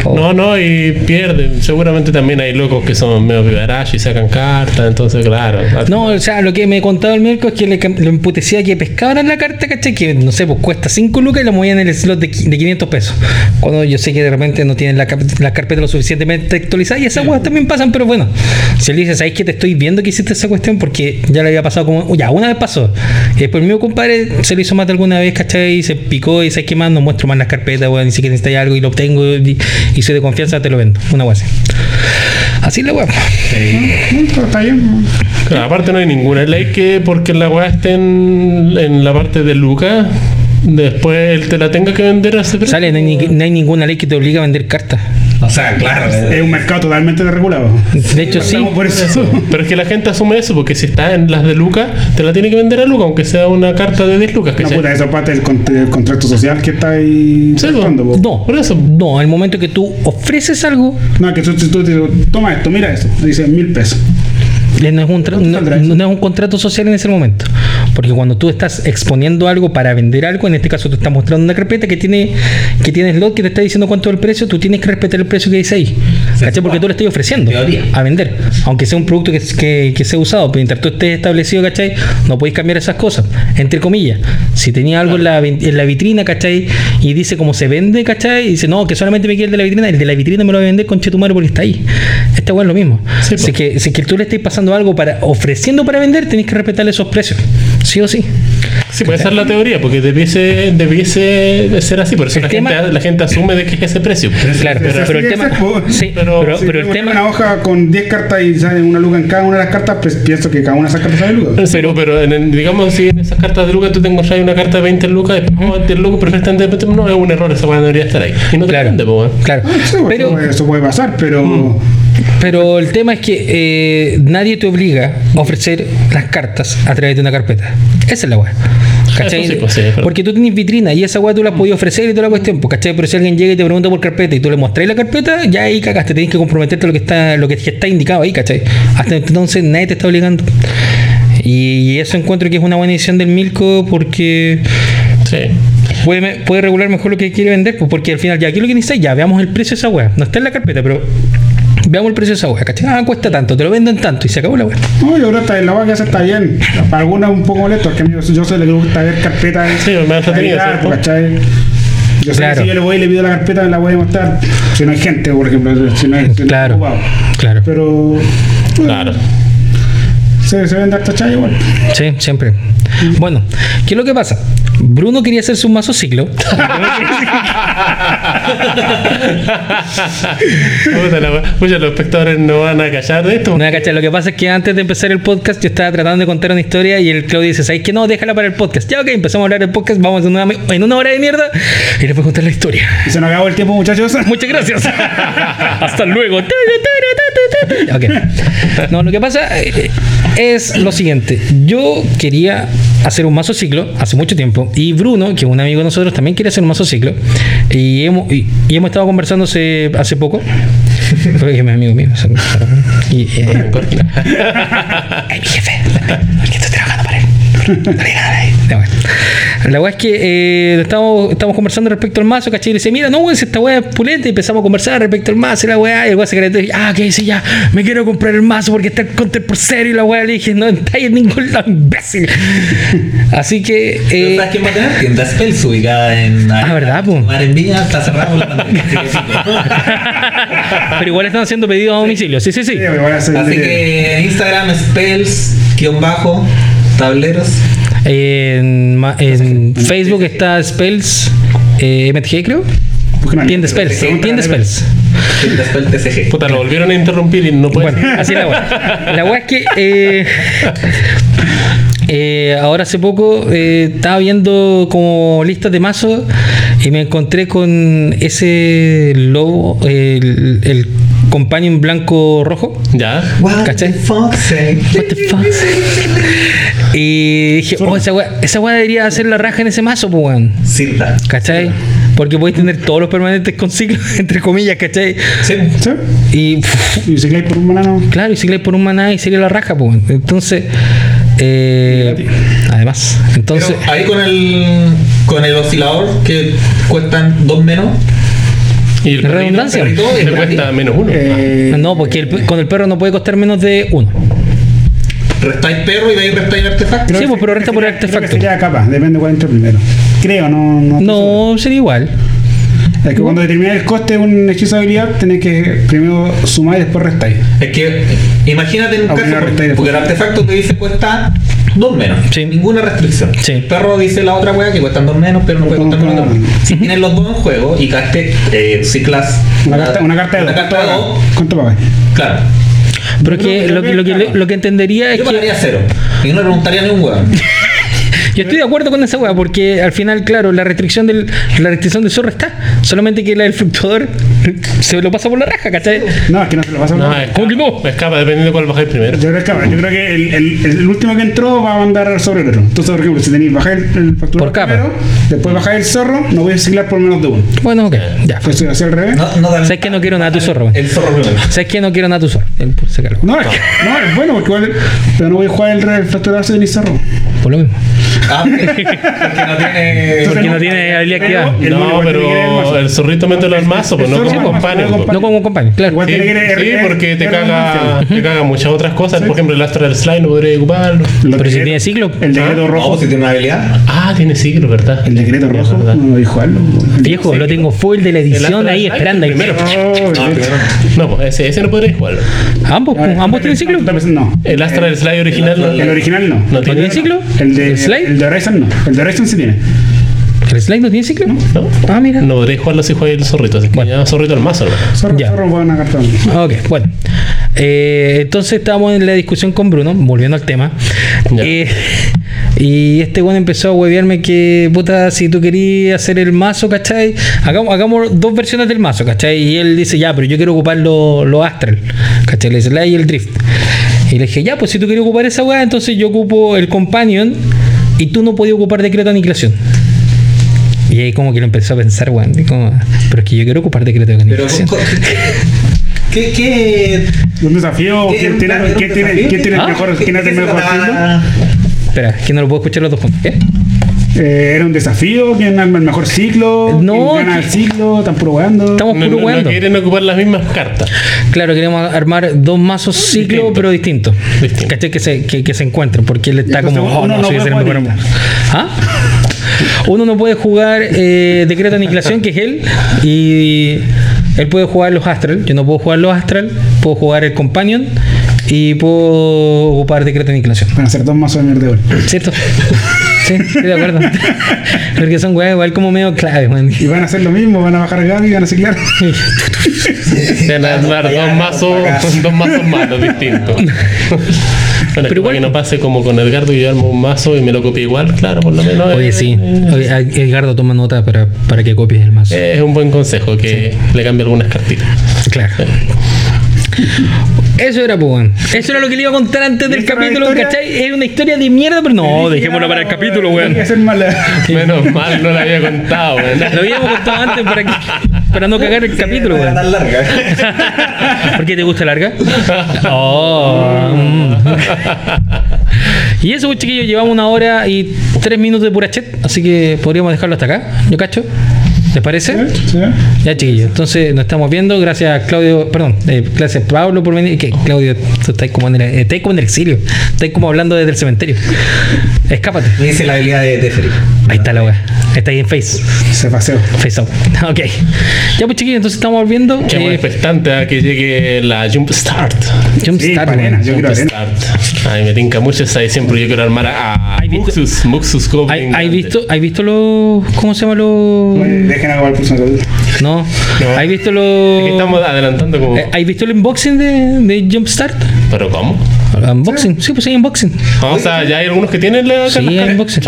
oh. No, no, y pierden. Seguramente también hay locos que son medio vivaracho y sacan cartas, entonces, claro. No, o sea, lo que me contaba el miércoles es que le, le emputecía que pescaban la carta, ¿cachai? Que no sé, pues cuesta 5 lucas y la movían en el slot de, de 500 pesos. Cuando yo sé que de repente no tienen la, la carpeta lo suficientemente actualizada y esas cosas también pasan, pero bueno. Si él dice, ¿sabes que te estoy viendo que hiciste esa cuestión? Porque ya le había pasado como. Ya, una vez pasó. Y después mío compadre se lo hizo más de alguna vez, ¿cachai? Y se picó y ¿sabes qué más? No muestro más las carpetas, weón. Ni siquiera necesitas algo y lo obtengo y, y soy de confianza, te lo vendo. Una wea así. Así la está bien. Claro, aparte no hay ninguna ley que porque la weá esté en, en la parte de Lucas, después él te la tenga que vender a ese precio. Sale, no hay, ni- no hay ninguna ley que te obligue a vender cartas. O sea, claro. Es un mercado totalmente desregulado. De hecho, sí. Por eso. Pero es que la gente asume eso, porque si está en las de Lucas, te la tiene que vender a Lucas, aunque sea una carta de 10 Lucas. No, puta, eso es parte del, con- del contrato social que está ahí Sí, tratando, po. No, Por eso. No, el momento que tú ofreces algo, No, que tú, tú, tú toma esto, mira esto. Dice mil pesos. no es, un no es un contrato social en ese momento. Porque cuando tú estás exponiendo algo para vender algo, en este caso tú estás mostrando una carpeta que tiene que tiene slot que te está diciendo cuánto es el precio, tú tienes que respetar el precio que dice ahí. ¿Cachai? Porque tú le estás ofreciendo a vender. Aunque sea un producto que, que, que sea usado, pero mientras tú estés establecido, ¿cachai? No podéis cambiar esas cosas. Entre comillas. Si tenía algo en, la, en la vitrina, ¿cachai? Y dice cómo se vende, ¿cachai? Y dice, no, que solamente me queda el de la vitrina, el de la vitrina me lo voy a vender con chetumare porque está ahí. Esta weá es lo mismo. Sí, si, que, si que tú le estás pasando algo para ofreciendo para vender, tenéis que respetar esos precios. Sí o sí. Sí, puede ser la teoría, porque debiese, debiese de ser así. Por eso la, tema- gente, la gente asume de que es ese precio. Claro, pero- pero, el tema. Sí, pero- pero, Si pero el tengo tema. una hoja con 10 cartas y sale una luca en cada una de las cartas, pues pienso que cada una de esas cartas sale luca. Pero, pero en el- digamos, si en esas cartas de Lucas tú te encontrás una carta de 20 Lucas, después, oh, 10 Lucas, perfectamente, no es un error, esa no debería estar ahí. Y no te Claro, weón. claro. Ah, sí, pues, Pero, eso, eso puede pasar, pero Mm. Pero el tema es que eh, nadie te obliga a ofrecer las cartas a través de una carpeta. Esa es la weá. ¿Cachai? Eso sí, pues sí. Porque tú tienes vitrina y esa weá tú la podías ofrecer y toda la cuestión. Pues, ¿cachai? Pero si alguien llega y te pregunta por carpeta y tú le mostráis la carpeta, ya ahí cagaste. Tienes que comprometerte a lo que está, lo que está indicado ahí, ¿cachai? Hasta entonces nadie te está obligando. Y eso encuentro que es una buena decisión del Milko porque Sí. puede, puede regular mejor lo que quiere vender, pues porque al final ya aquí lo que dice, ya veamos el precio de esa weá. No está en la carpeta, pero veamos el precio de esa weá, ¿cachai? Ah, cuesta tanto, te lo venden tanto y se acabó la weá. no, yo creo que está- la vaca esa está bien. Para algunas un poco molesto, mí yo, yo que le gusta ver carpetas. Sí, me ha entretenido. ¿cachai? Yo sé Claro. que si yo le voy y le pido la carpeta, me la voy a mostrar. Si no hay gente, por ejemplo, si no hay si no hay Claro, ocupado. claro. Pero Claro. Se, se vende harta chaya igual. Sí, siempre. Bueno, ¿qué es lo que pasa? Bruno quería hacerse un mazo ciclo. Pucha, los espectadores no van a callar de esto. No, ¿cachai? Lo que pasa es que antes de empezar el podcast yo estaba tratando de contar una historia y el Claudio dice, ¿sabes qué? No, déjala para el podcast. Ya, ok, empezamos a hablar del podcast, vamos en una, en una hora de mierda y les voy a contar la historia. Y se nos acabó el tiempo, muchachos. Muchas gracias. Hasta luego. Ok. No, lo que pasa eh, es lo siguiente. Yo quería hacer un mazo ciclo hace mucho tiempo y Bruno, que es un amigo de nosotros, también quiere hacer un mazo ciclo y hemos, y, y hemos estado conversando hace, hace poco. Porque es mi amigo mío. Y, eh, Ay, mi jefe. Porque estoy trabajando para él. No le digas nada ahí. Ya, bueno. La weá es que eh, estamos, estamos conversando respecto al mazo, ¿cachai? Y le dice, mira, no, weón, si esta weá es pulenta. Y empezamos a conversar respecto al mazo y la weá. Y el weá se calentó y ah, que sí, ya, me quiero comprar el mazo porque está el counter por serio. Y la weá le dije, no entra en ningún lado, imbécil. Así que. Pero eh, ¿Sabes quién va a tener? Tienda Spells ubicada en. Ah, ¿verdad, po? Mar en Viña, está cerrado la pero igual están haciendo pedidos a domicilio. Sí, sí, sí. Sí, Así que en Instagram, Spells, guion bajo, tableros. En, ma- en Facebook está Spells eh, MTG, creo. Tienda Spells. A- Spells. TCG. Puta, lo volvieron a interrumpir y no puede Bueno, así la weá. La weá es que eh, eh, ahora hace poco eh, estaba viendo como listas de mazos y me encontré con ese lobo, el, el companion blanco rojo. Ya. What ¿Cachai? the fuck say? What the fuck? Y dije, oh, esa weá, esa weá debería hacer la raja en ese mazo, pues weón. Silda. ¿Cachai? Porque podéis tener todos los permanentes con ciclo, entre comillas, ¿cachai? Sí. ¿Sí? Y pff, por un banano. claro, y le por un maná y sería la raja, pues. weón. Entonces, eh, además, entonces, Pero ahí con el con el oscilador que cuestan dos menos. Y el ¿Qué perrito, redundancia? el perrito le cuesta menos uno. Eh, no, porque el- con el perro no puede costar menos de uno. Restáis perro y de ahí restáis artefacto. Sí, pues, pero resta por sería- artefacto. Sería capa, depende cuál entre primero. Creo, no. No. No, sería igual. Es que cuando determinas el coste de un hechizo de habilidad, tenés que primero sumar y después restar. Es que imagínate en un Ah, caso, restáis porque el artefacto te dice cuesta dos menos, Sí. ninguna restricción. Sí. El perro dice la otra wea que cuestan dos menos, pero no puede costar no, menos. de no. dos. Si tienes los dos en juego y gaste eh, ciclas Una carta, una carta de una dos. carta de dos, ¿Cuánto pagas? claro. Pero Yo que lo, que- lo, que, lo que entendería es Yo que. pagaría cero y no le preguntaría ni un weón. Yo estoy de acuerdo con esa weá, porque al final, claro, la restricción del la restricción del zorro está. Solamente que la del fluctuador se lo pasa por la raja, ¿cachai? No, es que no se lo vas a No, es ¿Cómo que no? capa, es capa, dependiendo de cuál bajáis primero. Yo creo que, yo creo que el, el, el último que entró va a mandar sobre el otro. Entonces, por ejemplo, si tenéis bajar el, el facturador Por capa. primero, después bajar el zorro, no voy a ciclar por menos de uno. Bueno, ok, ya. Pues si lo al revés. No, no dan- ¿Sabes que no quiero nada a tu zorro? El zorro primero. ¿Sabes que no quiero nada a tu zorro? Por. No, no, es bueno porque igual. Pero no voy a jugar el, el facturador si tenéis zorro. Por lo mismo. Ah, porque, no tiene. Porque no tiene habilidad No, pero el zorrito mételo al mazo, pues no como companion. no como compañero, claro. Sí, porque te caga, te caga muchas otras cosas. Por ejemplo, el Astral Slide no podría ocuparlo. Pero si tiene ciclo. El decreto Ah, rojo. pues si tiene una habilidad. Ah, tiene ciclo, ¿verdad? El decreto rojo. verdad. No voy a jugarlo. Viejo, lo tengo full de la edición ahí esperando. ahí. primero. Oh, No, pues ese, ese no podría jugarlo. Ambos, ambos tienen ciclo. tal vez No. El Astral Slide original no. El original no. No ¿No tiene ciclo? El de, ¿El slide? El de Horizon no. El de Horizon sí tiene. ¿El slide no tiene ciclo? ¿No? Ah, mira. No podréis jugarlo si jugáis el zorrito, así que ya zorrito al mazo. Zorro, Ya. zorro, buena carta. Ok, bueno. Eh, entonces estábamos en la discusión con Bruno, volviendo al tema. Eh, y este bueno empezó a huevearme que, puta, si tú querías hacer el mazo, ¿cachai? Hagamos, hagamos dos versiones del mazo, ¿cachai? Y él dice, ya, pero yo quiero ocupar los lo Astral, ¿cachai? Le dice, y el Drift. Y le dije, ya, pues si tú quieres ocupar esa weá, entonces yo ocupo el Companion y tú no podías ocupar Decreto de Aniquilación. Y ahí como que lo empezó a pensar, weón. pero es que yo quiero ocupar Decreto de Aniquilación. ¿qué, qué, Un desafío. qué, ¿Quién tiene, el ¿Ah? mejor, ¿Qué- quién hace el mejor? Espera, que no lo puedo escuchar los dos juntos. ¿Qué? Eh, era un desafío. ¿Quién arma el mejor ciclo? No, ¿Quién gana que- el ciclo? ¿Están puro jugando? Estamos No, puro no, no quieren ocupar las mismas cartas. Claro, queremos armar dos mazos ciclo, pero distintos. ¿Cachai? Que se, que, que se encuentren, porque él está Entonces, como, oh, uno no, no soy mejor. ¿Ah? Uno no puede jugar eh, Decreto de Aniquilación, que es él, y él puede jugar los Astral. Yo no puedo jugar los Astral, puedo jugar el Companion y puedo ocupar Decreto de Aniquilación. Van a ser dos mazos de mierda. ¿Cierto? Sí, estoy de acuerdo. Porque son weas igual como medio clave, man. Y van a hacer lo mismo. Van a bajar a Gaby y van a ciclar. Van a dos mazos, dos mazos malos distintos. Bueno, Pero igual- que no pase como con Edgardo y yo armo un mazo y me lo copie igual, claro, por lo menos. Oye, eh, sí. Oye, Edgardo toma nota para, para que copies el mazo. Es un buen consejo que le cambie algunas cartitas. Claro. Eso era, pues. Eso era lo que le iba a contar antes del ¿Esta era la capítulo? ¿cachai? Era una historia de mierda, pero no, dejémoslo para el capítulo, weón. Menos mal no la había contado, weón. Lo habíamos contado antes para que. para no cagar el capítulo, Era weón. tan larga. ¿Por qué te gusta larga? Oh, mm. Y eso, pues, chiquillos, llevamos una hora y tres minutos de pura chat, así que podríamos dejarlo hasta acá. ¿Yo cacho? ¿Les parece? ¿Sí? Ya, chiquillos. Entonces nos estamos viendo. Gracias, Claudio. Perdón, eh, gracias, Pablo, por venir. Que Claudio, tú estás como, en el, eh, estás como en el exilio. Estás como hablando desde el cementerio. Escápate. Me dice la habilidad de Teferi. Ahí está la weá. Está ahí en Face. Se paseó. Face out. Ok. Ya, pues, chiquillos, entonces estamos volviendo. Quedamos Eh, expectantes a que llegue la Jump Start. Jump Sí, Start, yo Jump. Ay, me tinca mucho esa de siempre. Yo quiero armar a, a ¿Hay visto- Muxus, Muxus ¿Hay, Goblin. hay grande. visto, ¿Hay visto los. ¿Cómo se llama los.? Dejen acabar el próximo capítulo. No. No. ¿Hay visto Es los. que estamos adelantando como. Eh, ¿Hay visto el unboxing de, de Jumpstart? ¿Pero cómo? Unboxing, sí, pues hay unboxing. Ah, o sea, ya hay algunos que tienen la. Sí, hay unboxing.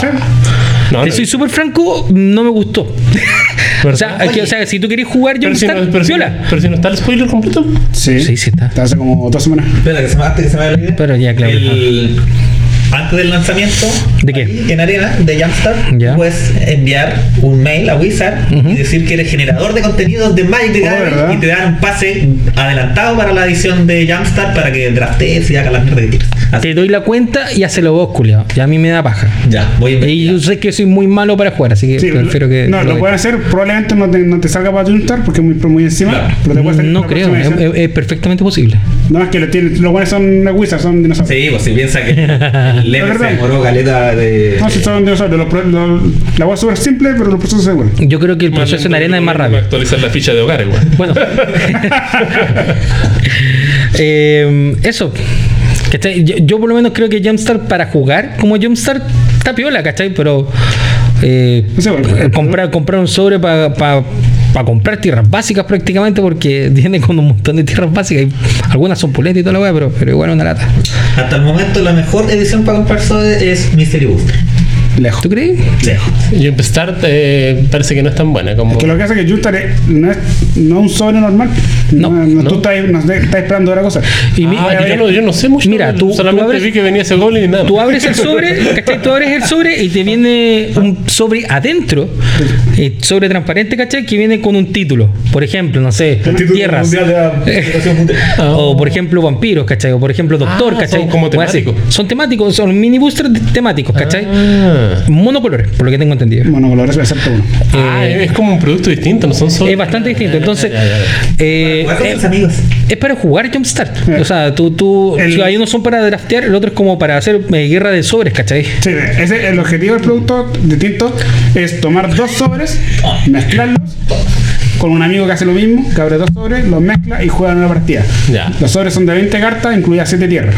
No, Te no. soy súper franco, no me gustó. o, sea, que, o sea, si tú querés jugar Pero si, no, Jumpstart, pero, si, pero si no está el spoiler completo. Sí. Sí, sí está. Está hace como dos semanas. Espera, que se me, que se me. Pero ya, claro. El- antes del lanzamiento, ¿De qué? ahí, en Arena, de Jumpstart, Ya. puedes enviar un mail a Wizard y decir que eres generador de contenidos de Magic the Oh, Gathering y te dan un pase adelantado para la edición de Jumpstart para que draftees y hagas las mierdas que quieras. Así- Te doy la cuenta y hazlo vos, culiao. Y a mí me da paja. Ya, voy a Y yo sé que soy muy malo para jugar, así que Sí, prefiero que. no, lo lo doy. pueden hacer. Probablemente no te, no te salga para Juntar porque es muy, muy encima. Claro. Pero te puede salir No creo, es, perfectamente posible. No, es que lo tienen, los buenos son Wizards, son dinosaurios. Sí, pues si piensa que el Leve verdad. se demoró caleta de. No. Los los- la es súper simple, pero los procesos se demoran. Yo creo que el proceso en arena es más rápido. actualizar la ficha de hogar, igual. Bueno. Eh, eso. ¿Cachai? Yo, yo por lo menos creo que Jumpstart para jugar como Jumpstart está piola, ¿cachai? Pero eh, No sé, bueno, comprar, comprar un sobre para comprar tierras básicas prácticamente porque viene con un montón de tierras básicas y algunas son pulentas y toda la weá, pero, pero igual una lata. Hasta el momento la mejor edición para comprar Sode es Mystery Booster. Lejos. ¿Tú crees? Lejos. Jump Start eh, parece que no es tan buena como. Que lo que hace que es- no es no un sobre normal. No, no, no. Tú estás, no, estás esperando otra cosa. Y mi- Ah, yo, no, yo no sé mucho. Mira, tú- solamente tú abres- vi que venía ese Goblin y nada. Tú abres el sobre, ¿cachai? Tú abres el sobre y te viene un sobre adentro, eh, sobre transparente, ¿cachai? Que viene con un título. Por ejemplo, no sé, tierras. O por ejemplo, vampiros, ¿cachai? O por ejemplo, doctor, Ah, ¿cachai? son como temáticos. Son temáticos, son mini boosters de- temáticos, ¿cachai? Ah. Monocolores, por lo que tengo entendido. Monocolores, excepto uno. Ah, Eh, es como un producto distinto, no son solo. es bastante distinto. Entonces, ya. eh, Jugar con eh, tus amigos. es para jugar Jumpstart. Eh. O sea, tú, tú, El- si hay unos son para draftear, el otro es como para hacer eh, guerra de sobres, ¿cachai? Sí, ese, el objetivo del producto distinto es tomar dos sobres, mezclarlos con un amigo que hace lo mismo, que abre dos sobres, los mezcla y juega una partida. Ya. Los sobres son de 20 cartas, incluidas 7 tierras.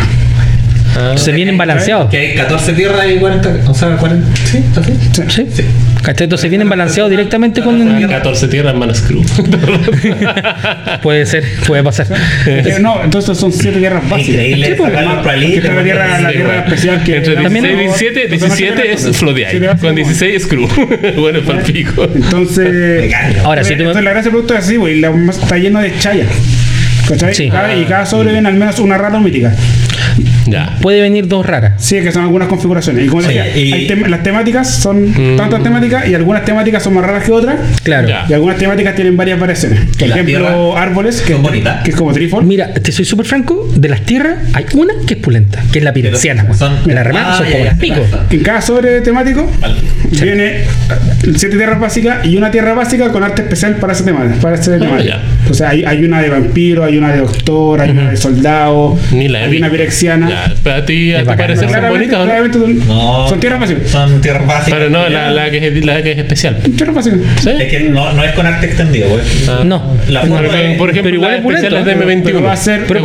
Ah. Entonces vienen balanceados. Que hay 14 tierras y 40. O sea, 40. Sí, así. Sí. ¿Cachai? Entonces vienen balanceados directamente con. Ah, 14 tierras, Mana Screw. Puede ser, puede pasar. Eh, no, entonces son 7 tierras básicas. Increíble. Sí, está la tierra, la Sí, tierra bueno. especial que Entre También- 16 y 17, Entonces, 17 es Sí, te Con hace 16 Screw. bueno, es para pico. Entonces. Ahora, si tú me- la gracia del producto es así, güey, la- está lleno de chayas. ¿Cachai? Sí. Cada- y cada sobre viene al menos una rara mítica. Ya. Puede venir dos raras. Sí, que son algunas configuraciones. Y como Sí, decía, y- hay tem- las temáticas son tantas temáticas y algunas temáticas son más raras que otras. Claro. Ya. Y algunas temáticas tienen varias variaciones. Por ejemplo, árboles, que, son bonitas. que es como Triforce. Mira, te soy súper franco, de las tierras hay una que es pulenta, que es la pirexiana. Pero weón. son- la remata Ah, son ya, como ya, las picos. En cada sobre temático viene eh, siete tierras básicas y una tierra básica con arte especial para ese tema. Para ese tema. ya. Entonces hay, hay una de vampiro, hay una de doctor, hay una de soldado, Ni la he hay visto. Una pirexiana. Ya, pero a ti, a tu parecer, son Claramente, bonitas o no? claramente son, No. son tierras básicas. Son tierras básicas. Pero no, la, la, que es, la que es especial. Tierras básicas. ¿Sí? Es que no, no es con arte extendido, güey. Ah. No. La Pero, foto es- por ejemplo, pero igual las especiales de pero- M21. pero va a ser- Pero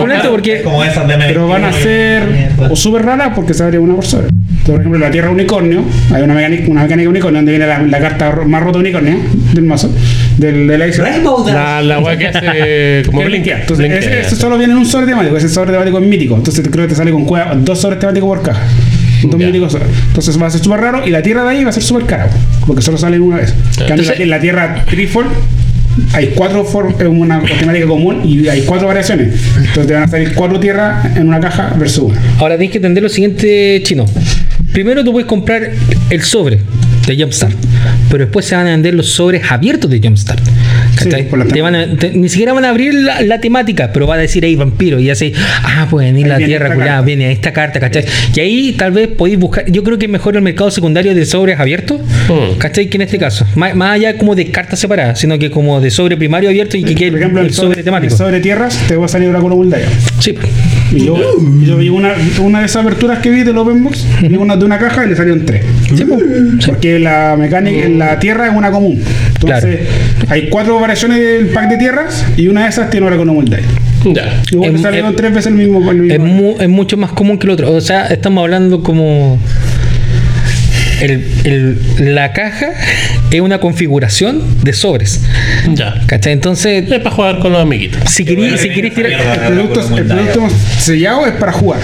como esas de M21. Pero van a ser o súper raras porque se abre una por sobre. Entonces, por ejemplo, la tierra unicornio, hay una mecánica, una mecánica unicornio donde viene la, la carta más rota unicornio del mazo, del, del Ace. Rainbow Dash. La, la que hace como Que Blink. Entonces, Blink, ese, ya. ese solo viene en un sobre temático, ese sobre temático es mítico. Entonces, creo que te sale con cueva- dos sobres temáticos por caja. Sobres. Entonces, va a ser súper raro y la tierra de ahí va a ser súper cara, porque solo salen una vez. En Entonces- la, la tierra Trifold hay cuatro for- es una temática común y hay cuatro variaciones. Entonces, te van a salir cuatro tierras en una caja versus una. Ahora tienes que entender lo siguiente, chino. Primero tú puedes comprar el sobre de Jumpstart, pero después se van a vender los sobres abiertos de Jumpstart, ¿cachai? Sí, por la Te van a- te- ni siquiera van a abrir la, la temática, pero va a decir ahí vampiro y así, ah, puede venir la tierra, carta. viene esta carta, ¿cachai? Y ahí tal vez podéis buscar, yo creo que es mejor el mercado secundario de sobres abiertos, Hmm. ¿cachai? Que en este caso, más, más allá como de cartas separadas, sino que como de sobre primario abierto y que quede Por ejemplo, el el sobre sobre, temático. el sobre tierras te va a salir Oráculo Muldaya. Sí, Y yo, y yo vi una, una de esas aberturas que vi del Open Box, vi una de una caja y le salieron tres. Porque la mecánica en la tierra es una común. Entonces, hay cuatro variaciones del pack de tierras y una de esas tiene Oráculo Muldaya. Ya. Y Es- salieron es- tres veces el mismo. el mismo- es, mu- es mucho más común que el otro. O sea, estamos hablando como. El- el- la caja es una configuración de sobres. Ya. ¿Cachai? Entonces, Es para jugar con los amiguitos. si queréis si queréis tirar. el producto, el producto sellado es para jugar.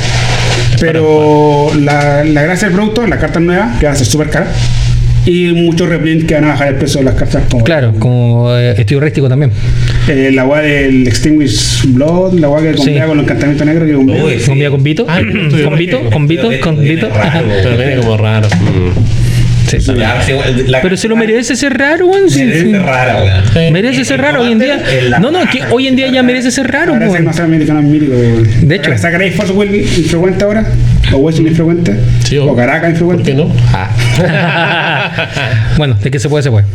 Pero la, la gracia del producto, las cartas nuevas, que van a ser súper caras. Y muchos reprints que van a bajar el precio de las cartas. Como Claro, como eh, estudio rístico también. eh, la agua del Extinguish Blood, la agua que Sí. combina con los encantamientos negros que compré. Uy, sí. Con Vía con Vito. Ah, el con Vito, con Vito, con Vito. como raro. Mm. Sí. Ya, sí, la- Pero se lo merece ser raro, weón. sí, Merece sí. rara, weón. Sí. Merece ser raro hoy en día. No, no, que hoy en día ya merece ser raro, weón. americano. De hecho. ¿Sacaréis Force Will infrecuente ahora? ¿O Wesson infrecuente? Sí, ¿O Caracas ¿Por infrecuente? qué no? Ah. bueno, de que se puede, se puede.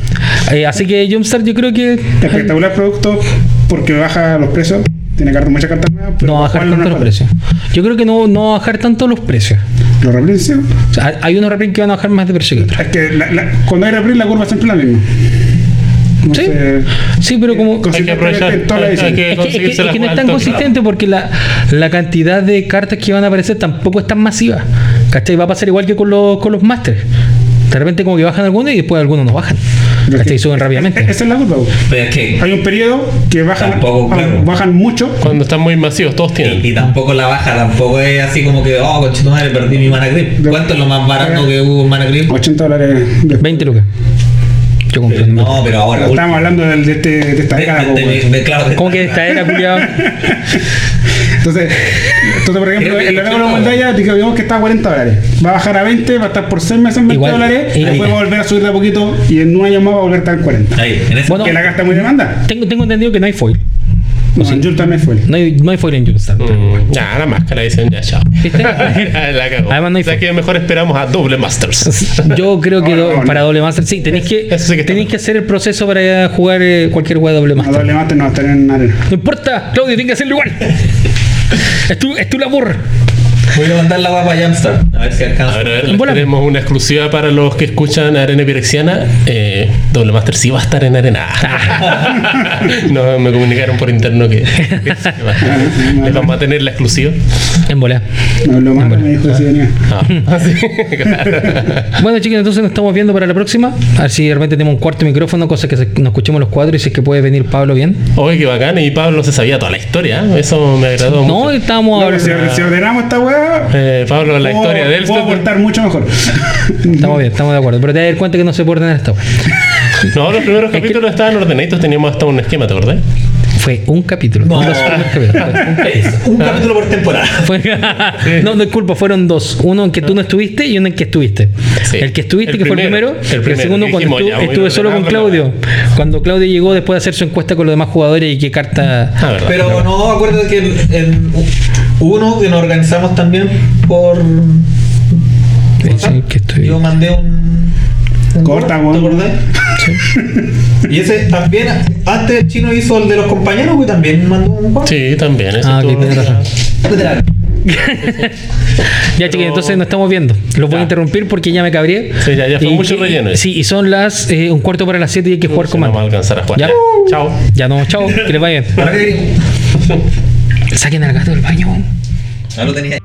Eh, así que Jumpstart yo creo que Espectacular producto porque baja los precios. Tiene cartas, muchas cartas nuevas. Pero no va a para bajar tanto los precios. Yo creo que no, no va a bajar tanto los precios. Los reprints, sí. O sea, hay unos reprints que van a bajar más de precio que otros. Es que la- la- cuando hay reprint la curva es siempre la misma. No Sí. sé, Sí, pero como. Hay que aprovechar. Hay, hay que Es que, es que- conseguirse es la que no es tan consistente porque la, la cantidad de cartas que van a aparecer tampoco es tan masiva. ¿Cachai? Va a pasar igual que con los, con los masters. De repente como que bajan algunos y después algunos no bajan. Pero es ¿Cachai? que- Suben rápidamente. Esa es la curva. Pero es que. Hay un periodo que bajan, Tampoco, claro. bajan mucho. Cuando están muy masivos, todos tienen. Y, y tampoco la baja, tampoco es así como que, oh, conchito madre, perdí mi mana grip. De- ¿Cuánto es lo más barato que hubo en mana grip? 80 dólares. de- 20 lucas. Yo compré. en No, pero ahora. Estamos hablando de, este, de esta de- década. de- claro, de- ¿Cómo que esta era, culiado? Entonces, entonces, por ejemplo, el Oráculo de 80 Moldaya, digamos que está a 40 dólares. Va a bajar a 20, va a estar por 6 meses en 20 Igual, dólares, y después va a volver a subir de a poquito y en un año más va a volver a estar en 40. Ahí, en ese Bueno, que la carta muy demanda. Tengo, tengo entendido que no hay foil. No, en Joule también fue. No hay, no hay foil en Jumpstart. Mm, ya, la máscara dicen ya, chao. La cagó. Además, no hay o sea que mejor esperamos a doble Masters. Yo creo que No, no, para doble master sí, tenéis que, sí tenéis que hacer el proceso para jugar eh, cualquier juego de doble A master. doble master no va a estar en arena. No importa, Claudio, tiene que hacerlo igual. es, tu, es labor. Voy a mandar la guapa a Jumpstart. A ver si alcanza. A ver, a ver, En bola. tenemos una exclusiva para los que escuchan Arena Pirexiana. Eh, Doble Master sí va a estar en Arena. no, me comunicaron por interno que, que sí va a estar. les vamos a tener la exclusiva. En bola. No, lo malo me dijo que sí venía. Ah, sí, claro. Bueno, chicos, entonces nos estamos viendo para la próxima. A ver si de repente tenemos un cuarto micrófono, cosa que se- nos escuchemos los cuatro y si es que puede venir Pablo bien. Oye, qué bacán. Y Pablo se sabía toda la historia. ¿eh? Eso me agradó No, mucho. estábamos No, si, hablando. si ordenamos esta weá, Eh, Pablo, la puedo- historia de él. puedo aportar mucho mejor. Estamos bien, estamos de acuerdo. Pero te das cuenta que no se puede ordenar esta. No, los primeros capítulos estaban ordenaditos. Teníamos hasta un esquema, ¿te acordás? Fue un capítulo. No. los primeros capítulos. Un capítulo por temporada. Fue- no, no, disculpa, fueron dos. Uno en que tú no estuviste y uno en que estuviste. Sí. El que estuviste, El que fue el primero, primero. el segundo, cuando Dijimos, estuve, solo con Claudio. Cuando Claudio llegó después de hacer su encuesta con los demás jugadores y qué carta. Ah, verdad. Pero no, acuérdate que en, en uno que nos organizamos también por. Sí, que estoy- Yo mandé un. un Corta, ¿Te? Y ese también, antes el chino hizo el de los compañeros, que también mandó un Word. Sí, también. Eso Ah, ok. Ya, chiquillos, entonces nos estamos viendo. Los voy Ya. a interrumpir porque ya me cabré. Sí, ya- ya fue Y mucho que- relleno. Sí, y son las eh, un cuarto para las 7 y hay que jugar No con vamos a alcanzar a jugar. Ya. Chao. Ya no, chao, que les vaya bien. Saquen al gato del baño. No lo tenía.